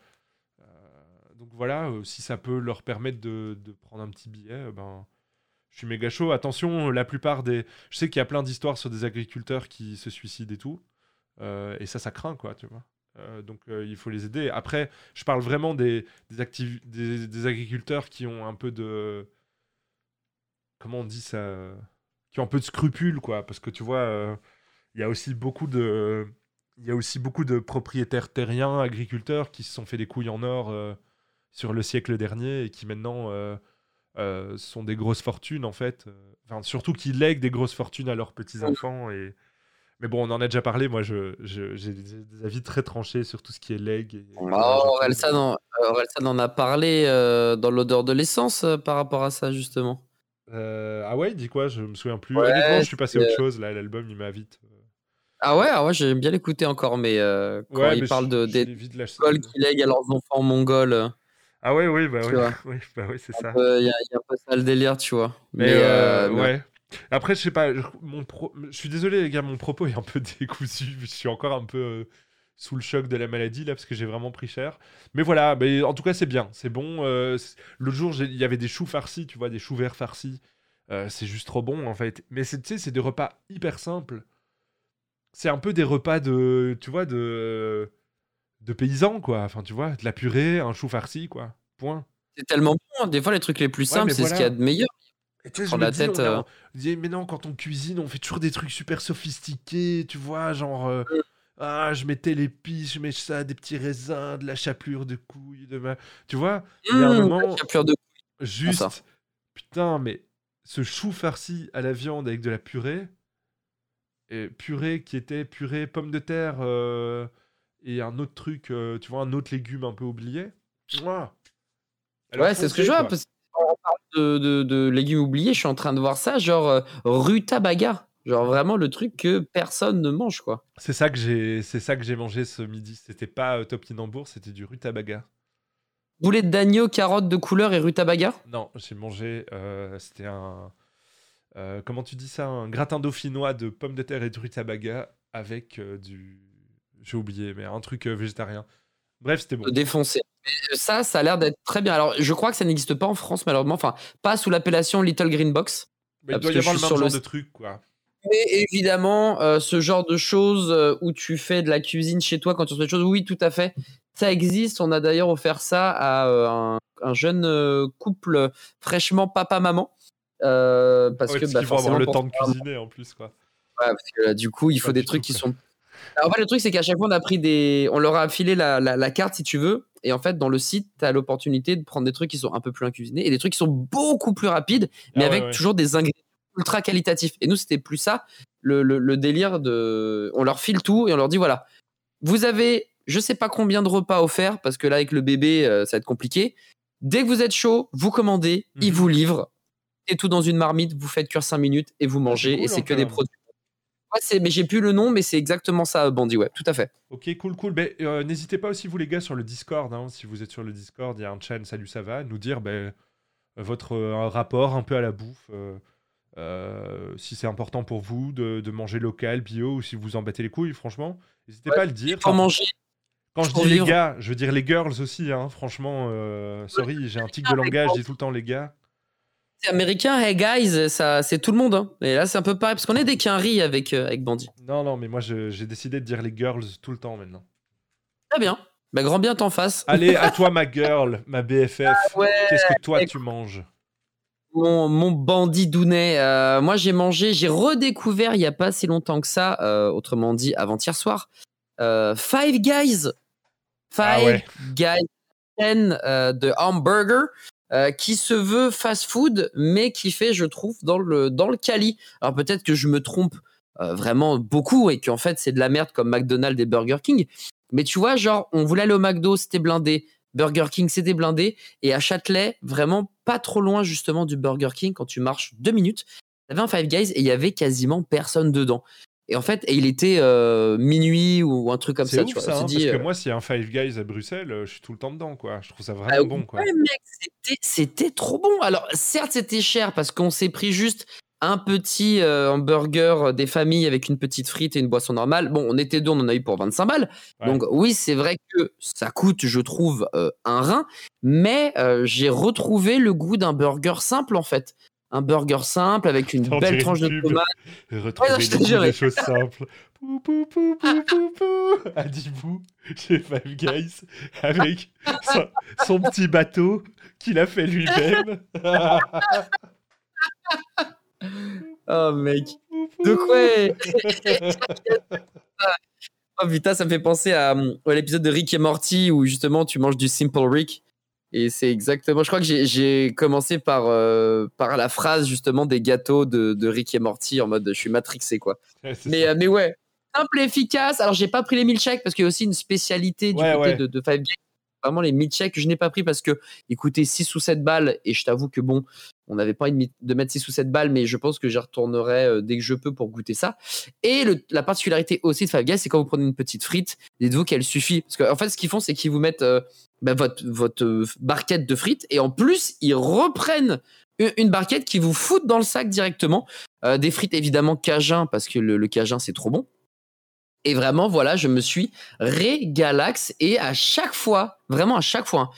Euh, donc voilà, euh, si ça peut leur permettre de, de prendre un petit billet, euh, ben... Je suis méga chaud. Attention, la plupart des... Je sais qu'il y a plein d'histoires sur des agriculteurs qui se suicident et tout. Et ça, ça craint, quoi, tu vois. Euh, donc euh, il faut les aider. Après, je parle vraiment des, des, activi- des, des agriculteurs qui ont un peu de... Comment on dit ça Qui ont un peu de scrupules, quoi. Parce que tu vois, euh, il y a aussi beaucoup de... Propriétaires terriens, agriculteurs, qui se sont fait des couilles en or euh, sur le siècle dernier et qui maintenant euh, euh, sont des grosses fortunes, en fait. Euh, surtout qui lèguent des grosses fortunes à leurs petits-enfants. Et... Mais bon, on en a déjà parlé. Moi, j'ai des, avis très tranchés sur tout ce qui est legs. Et, en a parlé euh, dans l'odeur de l'essence euh, par rapport à ça, justement. Euh, ah ouais, il dit quoi? Je me souviens plus. Ouais, Honnêtement, je suis passé à autre chose. Là, l'album, il m'a vite. euh, Ah ouais, ah ouais j'aime bien l'écouter encore, mais euh, quand Ouais, il mais parle de, des l'ai vite lâché. Mongols qui lèguent à leurs enfants mongols, euh, Ah ouais, oui, bah vois. [LAUGHS] oui, bah ouais, c'est ça. euh, il y, y a pas ça le délire, tu vois. Mais, Mais, euh, euh, mais- ouais. Après, je sais pas, je- mon pro- je suis désolé, les gars, mon propos est un peu [LAUGHS] décousu. Je suis encore un peu euh, sous le choc de la maladie, là, parce que j'ai vraiment pris cher. Mais voilà, mais en tout cas, c'est bien, c'est bon. euh, L'autre jour, il y avait des choux farcis, tu vois, des choux verts farcis. Euh, c'est juste trop bon en fait. Mais c'est, tu sais, c'est des repas hyper simples. C'est un peu des repas de, tu vois, de, de paysans quoi. Enfin, tu vois, de la purée, un chou farci quoi. Point. C'est tellement bon. hein. Des fois, les trucs les plus simples, c'est ce qu'il y a de meilleur. Et tu sais, je Prendre me la dis, tête, on euh. on dit, mais non, quand on cuisine, on fait toujours des trucs super sophistiqués, tu vois, genre, euh. Ah, je mets telle épice, je mets ça, des petits raisins, de la chapelure de couilles, de ma... Tu vois, il y a un Mmh, moment, de juste, ça. putain, mais ce chou farci à la viande avec de la purée, et purée qui était purée pommes de terre euh, et un autre truc, euh, tu vois, un autre légume un peu oublié. Mouah. Alors, Ouais, c'est ce que je vois. Parce qu'on parle de, de, de légumes oubliés, je suis en train de voir ça, genre euh, rutabaga. Genre vraiment le truc que personne ne mange, quoi. C'est ça que j'ai, c'est ça que j'ai mangé ce midi. C'était pas euh, Top Kinambour, c'était du rutabaga. Boulettes d'agneau, carottes de couleur et rutabaga? Non, j'ai mangé. euh, c'était un. euh, comment tu dis ça? Un gratin dauphinois de pommes de terre et de rutabaga avec euh, du. J'ai oublié, mais un truc euh, végétarien. Bref, c'était bon. Mais ça, ça a l'air d'être très bien. Alors, je crois que ça n'existe pas en France, malheureusement. Enfin, pas sous l'appellation Little Green Box. Mais il doit y que je avoir le suis même sur genre le- de truc, quoi. Mais évidemment, euh, ce genre de choses euh, où tu fais de la cuisine chez toi quand tu fais des choses, oui, tout à fait. Ça existe. On a d'ailleurs offert ça à euh, un, un jeune couple fraîchement papa-maman. Euh, parce Ouais, que parce bah, faut avoir le temps de cuisiner en plus, quoi. Ouais, parce que du coup, il faut des trucs qui sont. Alors, en fait, le truc, c'est qu'à chaque fois, on a pris des. On leur a filé la, la- la carte si tu veux. Et en fait, dans le site, tu as l'opportunité de prendre des trucs qui sont un peu plus incuisinés et des trucs qui sont beaucoup plus rapides, mais Ah ouais, avec toujours des ingrédients ultra qualitatifs. Et nous, c'était plus ça, le, le- le délire de. On leur file tout et on leur dit voilà, vous avez je sais pas combien de repas offerts, parce que là, avec le bébé, euh, ça va être compliqué. Dès que vous êtes chaud, vous commandez, ils Mhm. vous livrent. Et tout dans une marmite, vous faites cuire 5 minutes et vous mangez. cool, et c'est que des produits. Ouais, mais j'ai plus le nom, mais c'est exactement ça, Bandit, ouais, tout à fait. Ok, cool, cool. Ben, euh, N'hésitez pas aussi, vous les gars, sur le Discord. hein, si vous êtes sur le Discord, il y a un chan, salut, ça va, nous dire ben, votre euh, rapport un peu à la bouffe. euh, euh, si c'est important pour vous de, de manger local, bio, ou si vous en battez les couilles, franchement, n'hésitez Ouais, pas à le dire. Manger, quand je dis les gars, je veux dire les girls aussi, hein, franchement, euh, sorry, j'ai un tic de langage, je dis tout le temps les gars. c'est américain, hey guys, ça, c'est tout le monde. hein. Et là, c'est un peu pareil, parce qu'on est des quinries avec, euh, avec Bandit. Non, non, mais moi j'ai décidé de dire les girls tout le temps maintenant. Très bien. Bah, grand bien t'en face. Allez, à [LAUGHS] toi ma girl, ma BFF. Ah ouais, Qu'est-ce que toi écoute. tu manges? Mon, mon bandit dounet. euh, moi, j'ai mangé, j'ai redécouvert il n'y a pas si longtemps que ça, euh, autrement dit avant-hier soir, euh, Five Guys. Five Ah ouais. Guys de hamburger qui se veut fast-food, mais qui fait, je trouve, dans le, dans le Cali. Alors peut-être que je me trompe vraiment beaucoup et qu'en fait, c'est de la merde comme McDonald's et Burger King. Mais tu vois, genre, on voulait aller au McDo, c'était blindé. Burger King, c'était blindé. Et à Châtelet, vraiment pas trop loin justement du Burger King, quand tu marches deux minutes, il y avait un Five Guys et il y avait quasiment personne dedans. Et en fait, et il était euh, minuit ou un truc comme ça. ouf tu vois. ça, hein, dit, parce que euh, moi s'il y a un Five Guys à Bruxelles, euh, je suis tout le temps dedans quoi. Je trouve ça vraiment ah, bon quoi. ouais, mec, c'était trop bon. Alors, certes, c'était cher parce qu'on s'est pris juste un petit euh, hamburger des familles avec une petite frite et une boisson normale. Bon, on était deux, on en a eu pour 25 balles. Ouais. Donc, oui, c'est vrai que ça coûte, je trouve, euh, un rein. Mais euh, j'ai retrouvé le goût d'un burger simple, en fait. Un burger simple avec une belle tranche de tomate. Retrouver Ouais, jure. des choses simples. Pou, pou, pou, pou, pou, pou. [LAUGHS] Adibou chez Five Guys avec son, son petit bateau qu'il a fait lui-même. [LAUGHS] Oh, mec. Donc, ouais. [LAUGHS] Oh putain, ça me fait penser à, euh, à l'épisode de Rick et Morty où justement tu manges du Simple Rick. Et c'est exactement. Je crois que j'ai- commencé par, euh, par la phrase justement des gâteaux de, de Rick et Morty en mode je suis matrixé quoi. [LAUGHS] Ouais, Mais, euh, mais ouais, simple et efficace. Alors j'ai pas pris les milkshakes parce qu'il y a aussi une spécialité du Ouais, côté ouais. de, de Five Guys. Vraiment les milkshakes que je n'ai pas pris parce que ils coûtaient 6 ou 7 balles et je t'avoue que bon, on n'avait pas envie de mettre 6 ou 7 balles, mais je pense que j'y retournerai euh, dès que je peux pour goûter ça. Et la particularité aussi de Five Guys, c'est quand vous prenez une petite frite, dites-vous qu'elle suffit. Parce qu'en fait, ce qu'ils font, c'est qu'ils vous mettent euh, bah, votre, euh, barquette de frites et en plus, ils reprennent une, barquette qui vous foutent dans le sac directement. Des frites évidemment cajun, parce que le cajun, c'est trop bon. Et vraiment, voilà, je me suis régalax. Et à chaque fois, vraiment à chaque fois, hein,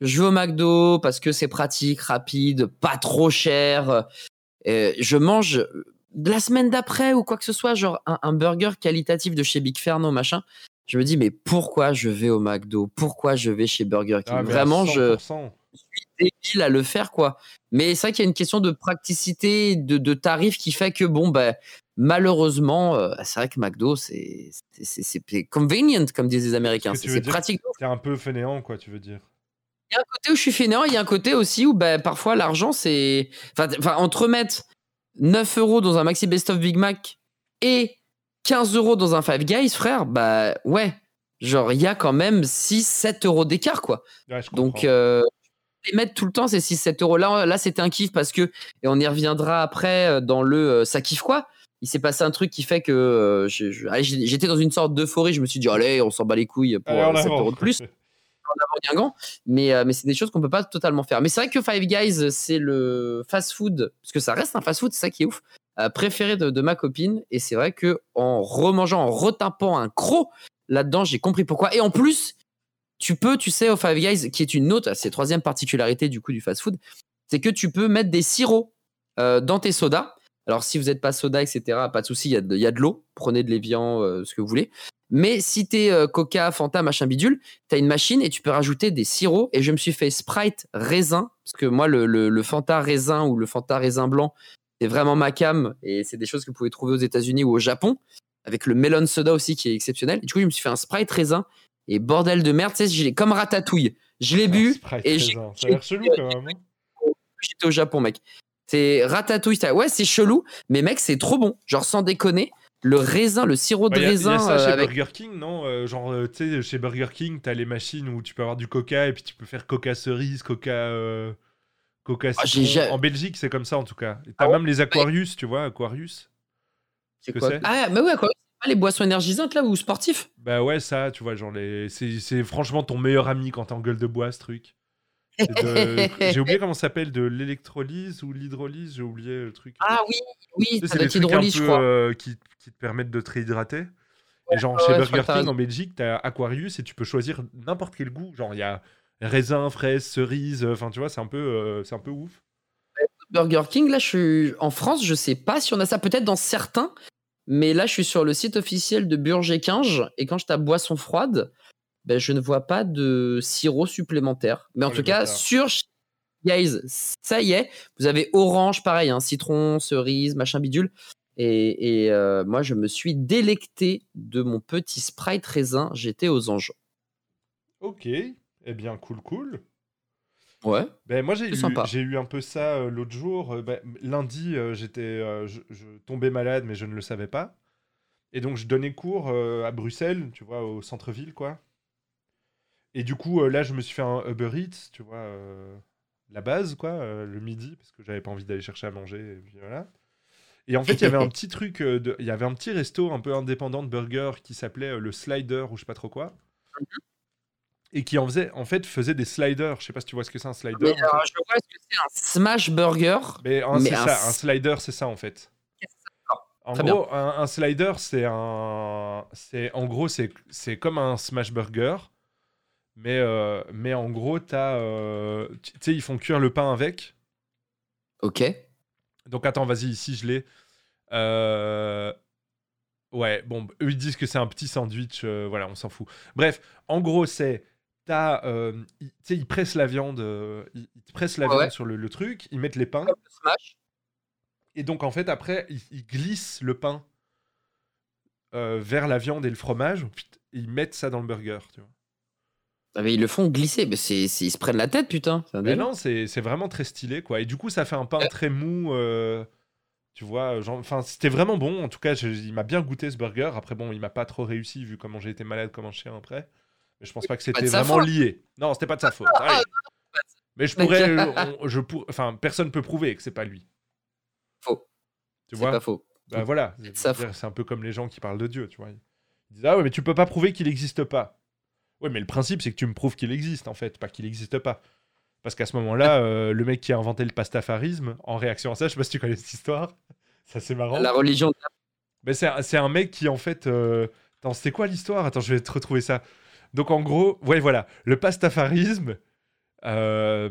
je vais au McDo parce que c'est pratique, rapide, pas trop cher. euh, je mange de la semaine d'après ou quoi que ce soit, genre un, un burger qualitatif de chez Big Ferno, machin. Je me dis, mais pourquoi je vais au McDo? Pourquoi je vais chez Burger King? Ah, Vraiment, je 100%. suis débile à le faire, quoi. Mais c'est vrai qu'il y a une question de praticité, de, de tarif qui fait que, bon, ben, malheureusement, euh, c'est vrai que McDo, c'est c'est- c'est- c'est convenient, comme disent les Américains. C'est c'est pratique. T'es un peu fainéant, quoi, tu veux dire? Il y a un côté où je suis fainéant, il y a un côté aussi où ben, parfois l'argent, c'est. Enfin, enfin, entre mettre 9 euros dans un Maxi Best of Big Mac et 15 euros dans un Five Guys, frère, bah ouais. Genre, il y a quand même 6-7 euros d'écart, quoi. Ouais, je Donc, euh, les mettre tout le temps, ces 6-7 euros. Là, là c'était un kiff parce que, et on y reviendra après euh, dans le euh, ça kiffe quoi. Il s'est passé un truc qui fait que euh, j'étais dans une sorte d'euphorie. Je me suis dit, allez, on s'en bat les couilles pour euh, 7 avant. euros de plus [LAUGHS] mais, euh, mais c'est des choses qu'on peut pas totalement faire. Mais c'est vrai que Five Guys, c'est le fast-food, parce que ça reste un fast-food, c'est ça qui est ouf, euh, préféré de, de ma copine. Et c'est vrai que en remangeant, en retapant un croc là-dedans, j'ai compris pourquoi. Et en plus, tu peux, tu sais, au Five Guys, qui est une autre, c'est la troisième particularité du coup du fast-food, c'est que tu peux mettre des sirops euh, dans tes sodas. Alors, si vous n'êtes pas soda, etc., pas de souci, il y a de, il y a de l'eau. Prenez de l'évian, euh, ce que vous voulez. Mais si t'es euh, Coca, Fanta, machin bidule, t'as une machine et tu peux rajouter des sirops. Et je me suis fait Sprite raisin, parce que moi, le, le- le Fanta raisin ou le Fanta raisin blanc, c'est vraiment ma cam. Et c'est des choses que vous pouvez trouver aux États-Unis ou au Japon, avec le melon soda aussi qui est exceptionnel. Et du coup, je me suis fait un Sprite raisin. Et bordel de merde, tu sais, je l'ai- comme ratatouille. Je l'ai bu Sprite et j'ai- raisin. Ça a l'air chelou, quand même. hein. j'étais au Japon, mec. C'est ratatouille. Ouais, c'est chelou, mais mec, c'est trop bon. Genre, sans déconner, le raisin, le sirop de Ouais, y a- y a raisin ça euh, chez avec. Burger King, non Euh, Genre, euh, tu sais, chez Burger King, t'as les machines où tu peux avoir du coca et puis tu peux faire coca cerise, coca. euh, Coca Ah, citron. En Belgique, c'est comme ça en tout cas. Et t'as Ah même les Aquarius, tu vois, Aquarius. C'est que quoi? c'est? Ah, mais quoi. C'est pas les boissons énergisantes là ou sportifs? Bah ouais, ça, tu vois, genre, les... c'est franchement ton meilleur ami quand t'es en gueule de bois, ce truc. [LAUGHS] J'ai oublié comment ça s'appelle, de l'électrolyse ou l'hydrolyse, j'ai oublié le truc. Ah oui, oui, c'est des trucs un je crois. euh, qui, qui te permettent de te réhydrater. Et genre, ouais, chez Burger King en Belgique, t'as Aquarius et tu peux choisir n'importe quel goût. Genre, il y a raisin, fraise, cerise, euh, enfin, tu vois, c'est un, peu, euh, c'est un peu ouf. Burger King, là, je suis en France, je sais pas si on a ça, peut-être dans certains, mais là, je suis sur le site officiel de Burger King et quand je tape boisson froide, ben, je ne vois pas de sirop supplémentaire. Mais en Oh, tout cas, bâtards. sur Guys, ça y est, vous avez orange, pareil, hein, citron, cerise, machin bidule. Et, et, euh, moi, je me suis délecté de mon petit Sprite raisin. J'étais aux anges. Ok, eh bien, cool, cool. Ouais. Ben, moi, j'ai eu, sympa. j'ai eu un peu ça euh, l'autre jour. Euh, ben, lundi, euh, j'étais, je, je tombais malade, mais je ne le savais pas. Et donc, je donnais cours à Bruxelles, tu vois, au centre-ville, quoi. Et du coup, euh, là, je me suis fait un Uber Eats, tu vois, euh, la base, quoi, euh, le midi, parce que j'avais pas envie d'aller chercher à manger, et puis voilà. Et en fait, il y avait un petit truc, de- il y avait un petit resto un peu indépendant de burger qui s'appelait le Slider, ou je sais pas trop quoi. Et qui en faisait, en fait, faisait des sliders. Je sais pas si tu vois ce que c'est un slider. Mais je vois ce que c'est un smash burger. Mais, c'est un ça, un slider, c'est ça en fait. En Très gros, un, un slider, c'est un, c'est en gros, c'est c'est comme un smash burger, mais euh, mais en gros, t'as, euh, tu sais, ils font cuire le pain avec. Ok. Donc attends, vas-y, ici je l'ai. Euh, Ouais, bon, eux ils disent que c'est un petit sandwich, euh, voilà, on s'en fout. Bref, en gros, c'est. T'as. Tu sais, ils pressent la viande, ils, ils pressent la Ouais, viande sur le, le truc, ils mettent les pains. Comme le smash. Et donc, en fait, après, ils, ils glissent le pain vers la viande et le fromage. Et ils mettent ça dans le burger, tu vois. Ah, mais ils le font glisser. Mais c'est, c'est- ils se prennent la tête, putain. C'est un Mais délire. non, c'est c'est vraiment très stylé, quoi. Et du coup, ça fait un pain très mou. euh, tu vois, genre, enfin, c'était vraiment bon. En tout cas, je- il m'a bien goûté ce burger. Après, bon, il m'a pas trop réussi vu comment j'ai été malade comme un chien après. Mais je pense pas que c'était sa vraiment faute. lié. Non, c'était pas de sa faute. Allez. Mais je pourrais, on- je pour, enfin, personne peut prouver que c'est pas lui. Faux. Tu C'est vois pas faux. Bah voilà, c'est un peu comme les gens qui parlent de Dieu, tu vois. Ils disent ah ouais mais tu peux pas prouver qu'il n'existe pas. Ouais mais le principe c'est que tu me prouves qu'il existe en fait, pas qu'il n'existe pas. Parce qu'à ce moment-là, euh, le mec qui a inventé le pastafarisme, en réaction à ça, je sais pas si tu connais cette histoire, [LAUGHS] ça c'est marrant. La religion. Mais c'est un, c'est un mec qui en fait, euh, attends c'était quoi l'histoire? Attends je vais te retrouver ça. Donc en gros, ouais voilà, le pastafarisme, euh,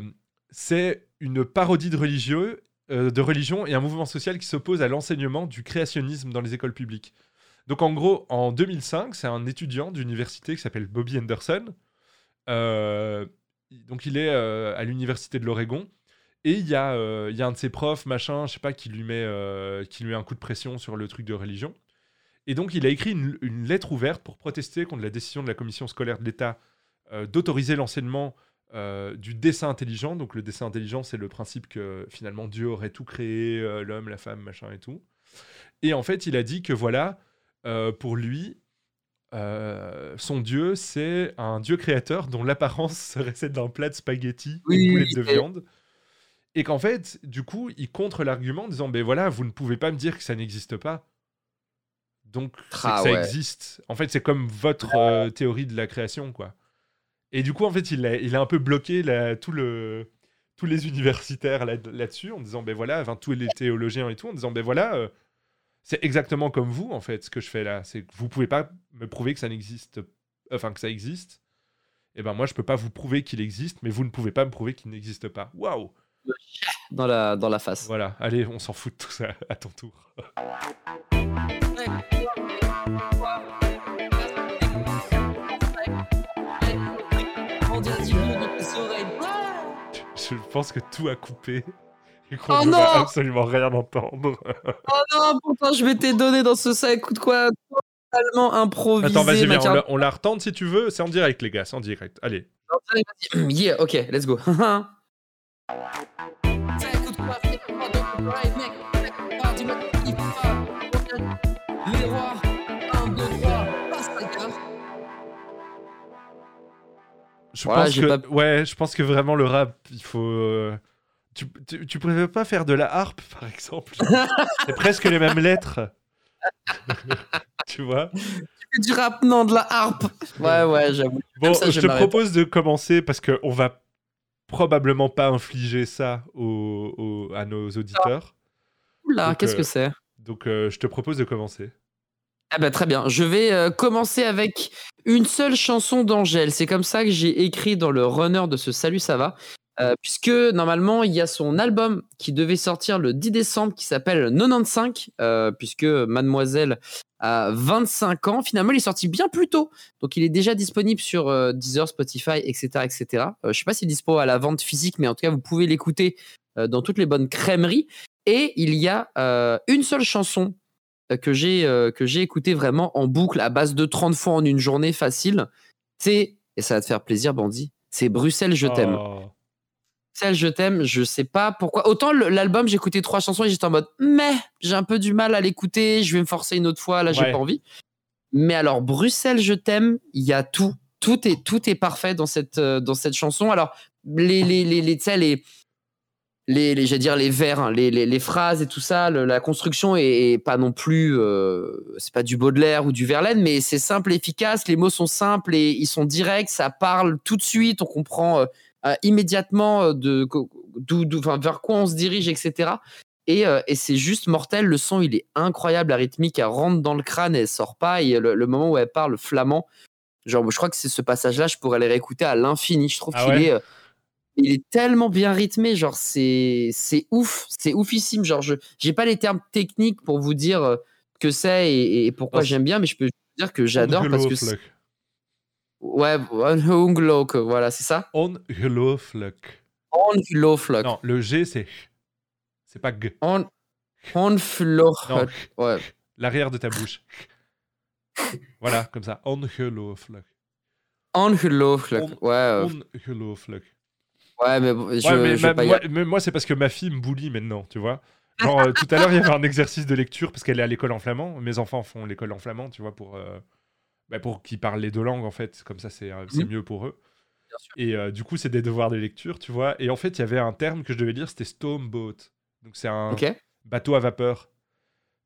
c'est une parodie de religieux euh, de religion et un mouvement social qui s'oppose à l'enseignement du créationnisme dans les écoles publiques. Donc en gros, en 2005, c'est un étudiant d'université qui s'appelle Bobby Anderson. Euh, donc il est euh, à l'université de l'Oregon. Et il y, a, euh, il y a un de ses profs, machin, je sais pas, qui lui, met, qui lui met un coup de pression sur le truc de religion. Et donc il a écrit une, lettre ouverte pour protester contre la décision de la commission scolaire de l'État d'autoriser l'enseignement du dessin intelligent. Donc le dessin intelligent, c'est le principe que finalement Dieu aurait tout créé, l'homme, la femme, machin et tout. Et en fait, il a dit que voilà, euh, pour lui, euh, son Dieu, c'est un Dieu créateur dont l'apparence [LAUGHS] serait celle d'un plat de spaghettis Oui, et une boulette de viande. Et qu'en fait, du coup, il contre l'argument en disant, ben voilà, vous ne pouvez pas me dire que ça n'existe pas. Donc, Ah ça existe. En fait, c'est comme votre euh, théorie de la création, quoi. Et du coup, en fait, il a, il a un peu bloqué la- tout le, tous les universitaires là- là-dessus en disant, ben voilà, enfin, tous les théologiens et tout, en disant, ben voilà, euh, c'est exactement comme vous, en fait, ce que je fais là. C'est que vous pouvez pas me prouver que ça n'existe, enfin, que ça existe. Et ben moi, je peux pas vous prouver qu'il existe, mais vous ne pouvez pas me prouver qu'il n'existe pas. Waouh Dans la, dans la face. Voilà, allez, on s'en fout de tout ça, à ton tour. Je pense que tout a coupé et qu'on Oh ne va non absolument rien entendre. [LAUGHS] Oh non, pourtant je m'étais donné dans ce sac, écoute quoi, totalement improvisé. Attends, vas-y, viens, on carte- la, on la retente si tu veux. C'est en direct, les gars, c'est en direct. Allez. [CLEARS THROAT] Yeah, ok, let's go. [LAUGHS] Je Voilà, pense que, pas- ouais, je pense que vraiment le rap, il faut. euh, Tu, tu, tu préfères pas faire de la harpe, par exemple [LAUGHS] C'est presque les mêmes lettres. [LAUGHS] tu vois du rap, non, de la harpe. Ouais, ouais, j'avoue. Bon, ça, je te propose de commencer parce qu'on va probablement pas infliger ça à nos auditeurs. Oula, qu'est-ce euh, que c'est? Donc, euh, je te propose de commencer. Ah bah très bien, je vais euh, commencer avec une seule chanson d'Angèle. C'est comme ça que j'ai écrit dans le runner de ce Salut ça va. Euh, puisque normalement il y a son album qui devait sortir le 10 décembre qui s'appelle 95, euh, puisque Mademoiselle a 25 ans. Finalement il est sorti bien plus tôt, donc il est déjà disponible sur euh, Deezer, Spotify, etc. etc. Je sais pas s'il est dispo à la vente physique, mais en tout cas vous pouvez l'écouter dans toutes les bonnes crèmeries. Et il y a une seule chanson que j'ai que j'ai écouté vraiment en boucle à base de 30 fois en une journée facile. C'est et ça va te faire plaisir Bandit, c'est Bruxelles je t'aime. Oh. Bruxelles je t'aime, je sais pas pourquoi. Autant l'album j'ai écouté trois chansons et j'étais en mode mais j'ai un peu du mal à l'écouter, je vais me forcer une autre fois, là j'ai Ouais. pas envie. Mais alors Bruxelles je t'aime, il y a tout, tout est tout est parfait dans cette euh, dans cette chanson. Alors les les les les, les les, les j'allais dire les vers, hein, les, les, les phrases et tout ça, le- la construction est, est pas non plus, euh, c'est pas du Baudelaire ou du Verlaine, mais c'est simple, efficace. Les mots sont simples et ils sont directs, ça parle tout de suite, on comprend euh, euh, immédiatement euh, de d'où, vers quoi on se dirige, etc. Et, euh, et c'est juste mortel. Le son, il est incroyable, la rythmique, elle rentre dans le crâne et elle sort pas. Et le, le moment où elle parle flamand, genre, je crois que c'est ce passage-là, je pourrais les réécouter à l'infini. Je trouve Ah qu'il ouais? est euh, il est tellement bien rythmé, genre c'est c'est ouf, c'est oufissime. Genre je j'ai pas les termes techniques pour vous dire que c'est et, et pourquoi j'aime bien, mais je peux dire que j'adore parce que c'est-. Ouais, ongelooflijk, voilà c'est ça? Ongelooflijk. Ongelooflijk, Non, le G, c'est. C'est pas G. On, ongelooflijk, ouais. l'arrière de ta bouche. voilà, comme ça. Ongelooflijk. Ongelooflijk, On- ouais, Ongelooflijk. ouais, mais bon, je, Ouais, mais je vais ma- pas y moi, mais moi, c'est parce que ma fille me bully maintenant, tu vois. Genre, euh, tout à l'heure, il y avait un exercice de lecture parce qu'elle est à l'école en flamand. Mes enfants font l'école en flamand, tu vois, pour, euh, bah, pour qu'ils parlent les deux langues, en fait. Comme ça, c'est euh, Mhm. mieux pour eux. Et euh, du coup, c'est des devoirs de lecture, tu vois. Et en fait, il y avait un terme que je devais lire, c'était Stormboat. Donc, c'est un bateau à vapeur.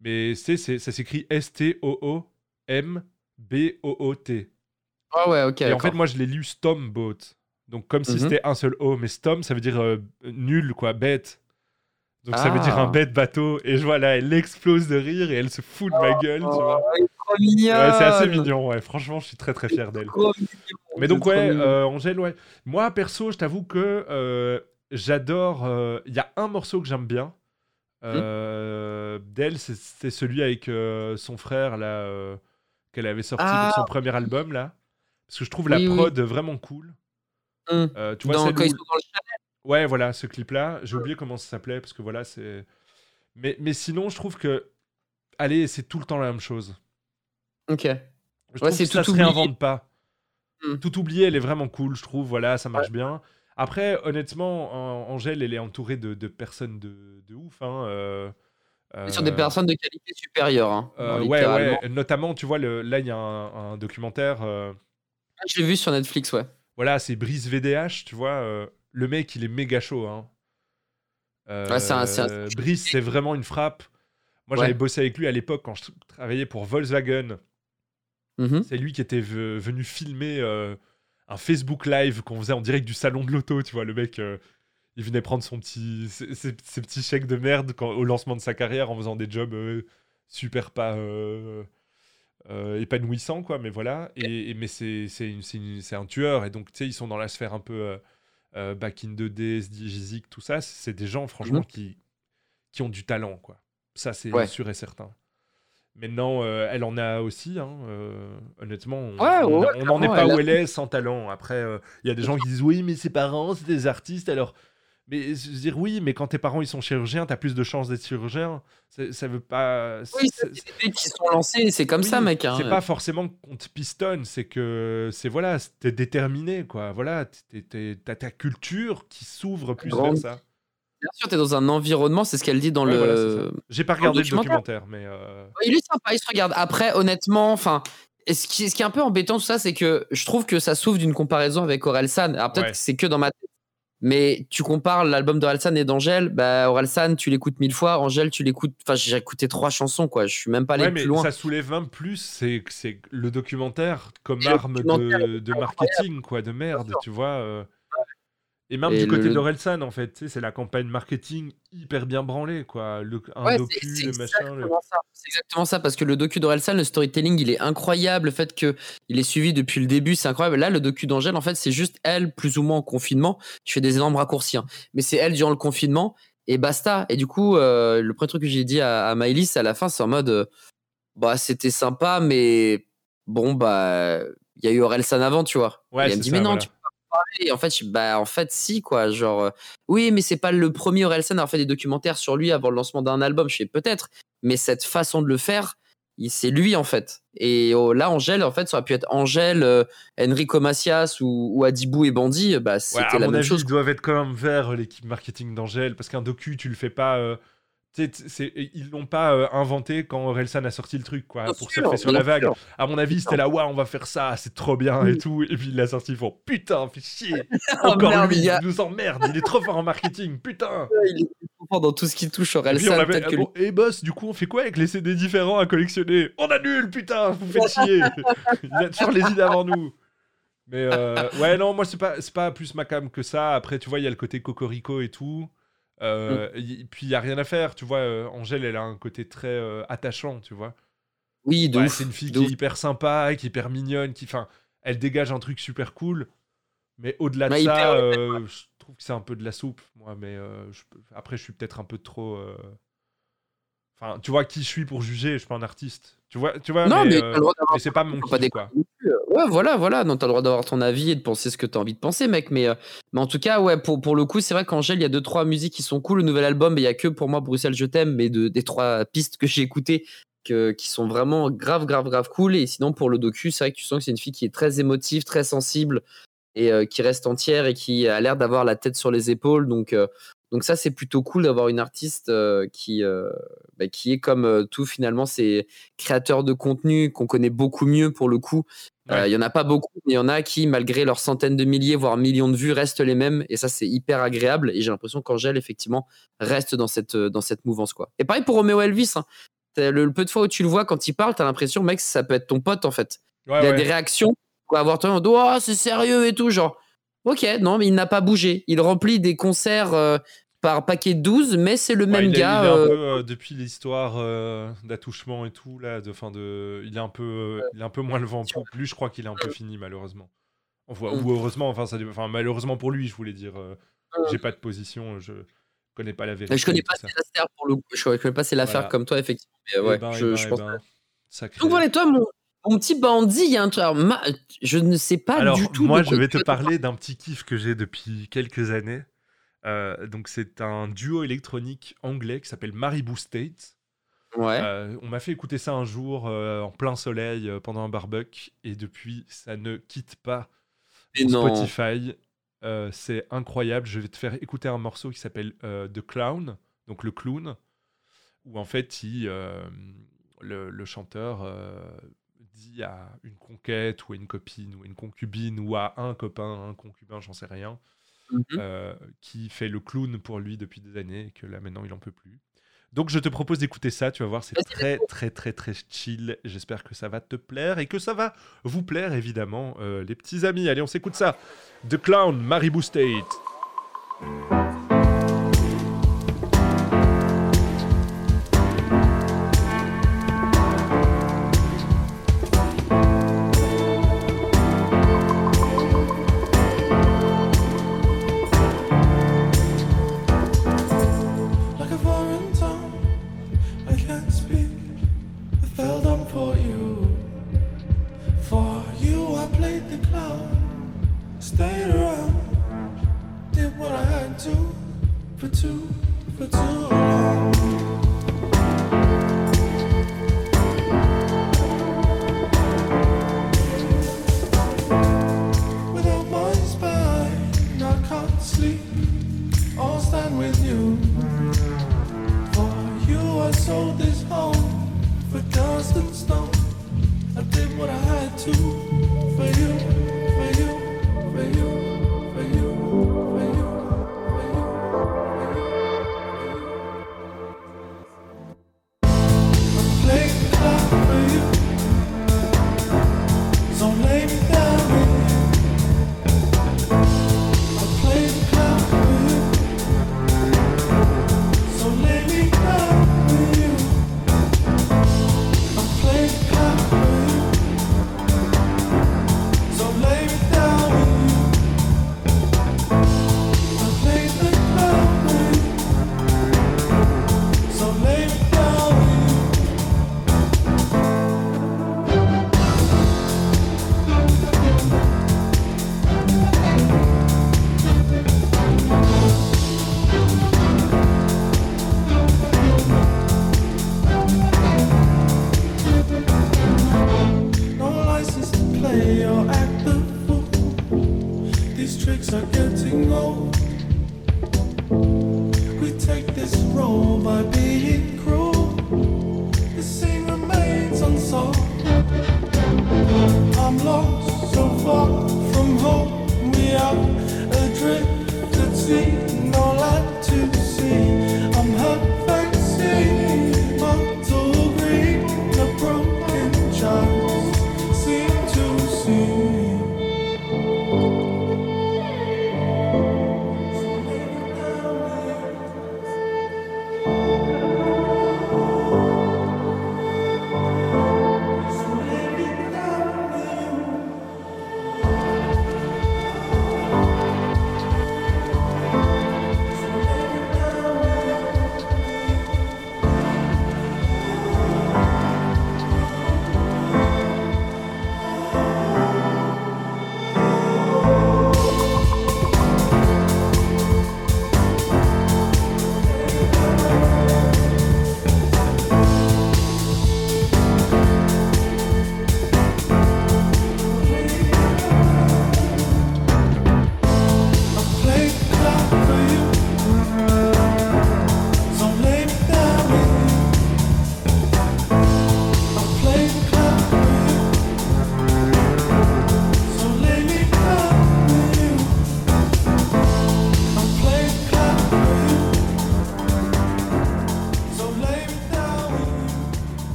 Mais c'est, ça s'écrit S-T-O-O-M-B-O-O-T. Ah ouais, ok. Et en fait, moi, je l'ai lu Stomboat. Donc, comme si Mhm. c'était un seul O, mais Stom, ça veut dire euh, nul, quoi, bête. Donc, ça veut dire un Ah. bête bateau. Et je vois là, elle explose de rire et elle se fout de ma gueule, tu vois. Oh. Ouais, c'est assez mignon, ouais. Franchement, je suis très très fier d'elle. Mais donc, ouais, euh, Angèle, ouais. Moi, perso, je t'avoue que euh, j'adore. euh, Il y a un morceau que j'aime bien. Euh, D'elle, c'est- celui avec euh, son frère là euh, qu'elle avait sorti Ah. de son premier album là. Parce que je trouve la oui. prod vraiment cool. Euh, tu vois, Dans- quand où- ils sont dans le chalet. Ouais, voilà, ce clip-là. J'ai oublié comment ça s'appelait parce que voilà, c'est. Mais, mais sinon, je trouve que. Allez, c'est tout le temps la même chose. Ok. Je Ouais, trouve c'est que ça tout se réinvente pas. Hmm. Tout oublié, elle est vraiment cool, je trouve. Voilà, ça marche bien. Après, honnêtement, An- Angèle, elle est entourée de, de personnes de, de ouf. Hein, euh, Et Sur des euh, personnes de qualité supérieure. Hein, euh, ouais, ouais. Notamment, tu vois, le, là, il y a un, un documentaire. euh, Je l'ai vu sur Netflix, ouais. voilà, c'est Brice VDH, tu vois. Le mec, il est méga chaud. Hein. Euh, Ouais, c'est un- c'est un- Brice, c'est vraiment une frappe. Moi, Ouais. j'avais bossé avec lui à l'époque quand je tra- travaillais pour Volkswagen. Mhm. C'est lui qui était ve- venu filmer euh, un Facebook Live qu'on faisait en direct du salon de l'auto, tu vois. Le mec, euh, il venait prendre son petit, ses, ses- ses petits chèques de merde quand- au lancement de sa carrière en faisant des jobs super pas épanouissants, quoi. Mais voilà. Et, et- mais c'est un tueur. Et donc, tu sais, ils sont dans la sphère un peu euh, Back in 2D, Zik, tout ça. C'est des gens, franchement, Mhm. qui, qui ont du talent, quoi. Ça, c'est Ouais. sûr et certain. Maintenant, euh, elle en a aussi, hein, euh, honnêtement. On Ouais, ouais, n'en est pas elle a- où elle est sans talent. Après, euh, il y a des gens qui disent oui, mais ses parents, c'est des artistes, alors. Mais je veux dire, oui, mais quand tes parents ils sont chirurgiens, t'as plus de chances d'être chirurgien. Ça, veut pas. Oui, c'est- des qui sont lancés, c'est comme oui, ça, mec. hein. C'est pas forcément qu'on te pistonne, c'est que c'est voilà, t'es déterminé, quoi. Voilà, t'as ta culture qui s'ouvre plus Grande. vers ça. Bien sûr, t'es dans un environnement, c'est ce qu'elle dit dans Ouais, le. voilà. J'ai pas regardé le documentaire. mais. euh, Il est sympa, il se regarde. Après, honnêtement, enfin. et Ce qui, ce qui est un peu embêtant, tout ça, c'est que je trouve que ça s'ouvre d'une comparaison avec Orelsan. Alors peut-être Ouais. que c'est que dans ma tête. Mais tu compares l'album d'Orelsan et d'Angèle, bah Orelsan, tu l'écoutes mille fois, Angèle, tu l'écoutes. Enfin, j'ai écouté trois chansons, quoi. Je suis même pas allé Ouais, mais plus loin. ça soulève même plus, c'est que c'est le documentaire comme Et arme documentaire de, de marketing, quoi, de merde, tu vois. euh. Et même Et du côté le- d'Orelsan, en fait, c'est la campagne marketing hyper bien branlée, quoi. Le, un Ouais, c'est- docu, c'est le machin. le- exactement ça. C'est exactement ça, parce que le docu d'Orelsan, le storytelling, il est incroyable. Le fait qu'il est suivi depuis le début, c'est incroyable. Là, le docu d'Angèle, en fait, c'est juste elle, plus ou moins en confinement. Je fais des énormes raccourcis, hein. mais c'est elle durant le confinement et basta. Et du coup, euh, le premier truc que j'ai dit à, à Maëlys à la fin, c'est en mode, euh, bah, c'était sympa, mais bon, bah, il y a eu Orelsan avant, tu vois. Ouais, et elle me dit, ça, mais non, voilà. tu en fait, je, bah, en fait, si, quoi. Genre, euh, oui, mais c'est pas le premier Orelsan à avoir fait des documentaires sur lui avant le lancement d'un album. Je sais peut-être, mais cette façon de le faire, c'est lui en fait. Et oh, là, Angèle, en fait, ça aurait pu être Angèle, euh, Enrico Macias ou, ou Adibou et Bandit. Bah, Ouais, c'était à la mon même avis, chose. ils doivent être quand même vers l'équipe marketing d'Angèle, parce qu'un docu, tu le fais pas. euh, c'est- ils l'ont pas euh, inventé quand Orelsan a sorti le truc, quoi, Bien pour sûr, surfer sur la vague. sûr. À mon avis, c'était là, ouais, on va faire ça, c'est trop bien et tout. Et puis il l'a sorti, ils font putain, fais chier. [LAUGHS] Oh, Encore merde, lui, il a- nous emmerde, il est trop fort en marketing, putain. [LAUGHS] il est trop fort dans tout ce qui touche Et Orelsan. peut-être ah que bon, et boss, du coup, on fait quoi avec les CD différents à collectionner? On annule, putain, vous faites chier. [LAUGHS] il a toujours les idées avant nous. Mais euh, ouais, non, moi, c'est pas, c'est pas plus ma cam que ça. Après, tu vois, il y a le côté cocorico et tout. Euh, y- puis il y a rien à faire, tu vois. euh, Angèle, elle a un côté très euh, attachant, tu vois. Oui, de Ouais, c'est une fille qui est hyper sympa, qui est hyper mignonne, qui, enfin, elle dégage un truc super cool. Mais au-delà de ça, euh, je trouve que c'est un peu de la soupe, moi. Mais je après, je suis peut-être un peu trop. Euh, Enfin, tu vois qui je suis pour juger. Je suis pas un artiste. Tu vois, tu vois. Non, mais, mais, euh, mais c'est pas mon pas quoi. plus. Ouais, voilà, voilà. Non, t'as le droit d'avoir ton avis et de penser ce que t'as envie de penser, mec. Mais, euh, mais en tout cas, ouais, pour, pour le coup, c'est vrai qu'Angèle, il y a deux, trois musiques qui sont cool. Le nouvel album, il y a que pour moi, Bruxelles, je t'aime, mais de, des trois pistes que j'ai écoutées que, qui sont vraiment grave, grave, grave cool. Et sinon, pour le docu, c'est vrai que tu sens que c'est une fille qui est très émotive, très sensible et euh, qui reste entière et qui a l'air d'avoir la tête sur les épaules. Donc, euh, donc ça, c'est plutôt cool d'avoir une artiste euh, qui, euh, bah, qui est comme euh, tout finalement, c'est créateurs de contenu qu'on connaît beaucoup mieux pour le coup. Euh, Il Ouais. y en a pas beaucoup, mais il y en a qui, malgré leurs centaines de milliers, voire millions de vues, restent les mêmes. Et ça, c'est hyper agréable. Et j'ai l'impression qu'Angèle, effectivement, reste dans cette, dans cette mouvance. Quoi. Et pareil pour Romeo Elvis. hein. Le, le peu de fois où tu le vois quand il parle, t'as l'impression, mec, ça peut être ton pote en fait. Ouais, il a ouais. des réactions, quoi, avoir toi, oh, c'est sérieux et tout, genre. Ok, non, mais il n'a pas bougé. Il remplit des concerts euh, par paquet de 12, mais c'est le Ouais, même il, a- gars. il est un euh, peu, euh, depuis l'histoire euh, d'attouchement et tout là, de, fin de, il est un peu, il est un peu moins le vent. Lui, je crois qu'il est un peu fini malheureusement. Enfin, Mm. Ou heureusement, enfin, ça, enfin malheureusement pour lui, je voulais dire. euh, Mm. J'ai pas de position. Je... connais pas la vérité. Je connais pas ces affaires pour le coup. Je connais pas ces affaires Voilà. comme toi, effectivement. Mais ouais, ben, je, ben, je pense ben. Donc voilà, toi, mon, mon petit bandit, il y a un truc. alors, ma- je ne sais pas Alors, du tout. moi, je vais te parler d'un petit kiff que j'ai depuis quelques années. Euh, donc, c'est un duo électronique anglais qui s'appelle Maribou State. Ouais. Euh, on m'a fait écouter ça un jour euh, en plein soleil pendant un barbecue et depuis, ça ne quitte pas. Spotify. C'est incroyable. Je vais te faire écouter un morceau qui s'appelle The Clown, donc le clown, où en fait, il, le, le chanteur dit à une conquête ou à une copine ou à une concubine ou à un copain, un concubin, j'en sais rien, Mhm. euh, qui fait le clown pour lui depuis des années et que là maintenant il en peut plus. Donc je te propose d'écouter ça, tu vas voir, c'est très très très très chill. J'espère que ça va te plaire et que ça va vous plaire évidemment, euh, les petits amis. Allez, on s'écoute ça. The Clown, Maribou State.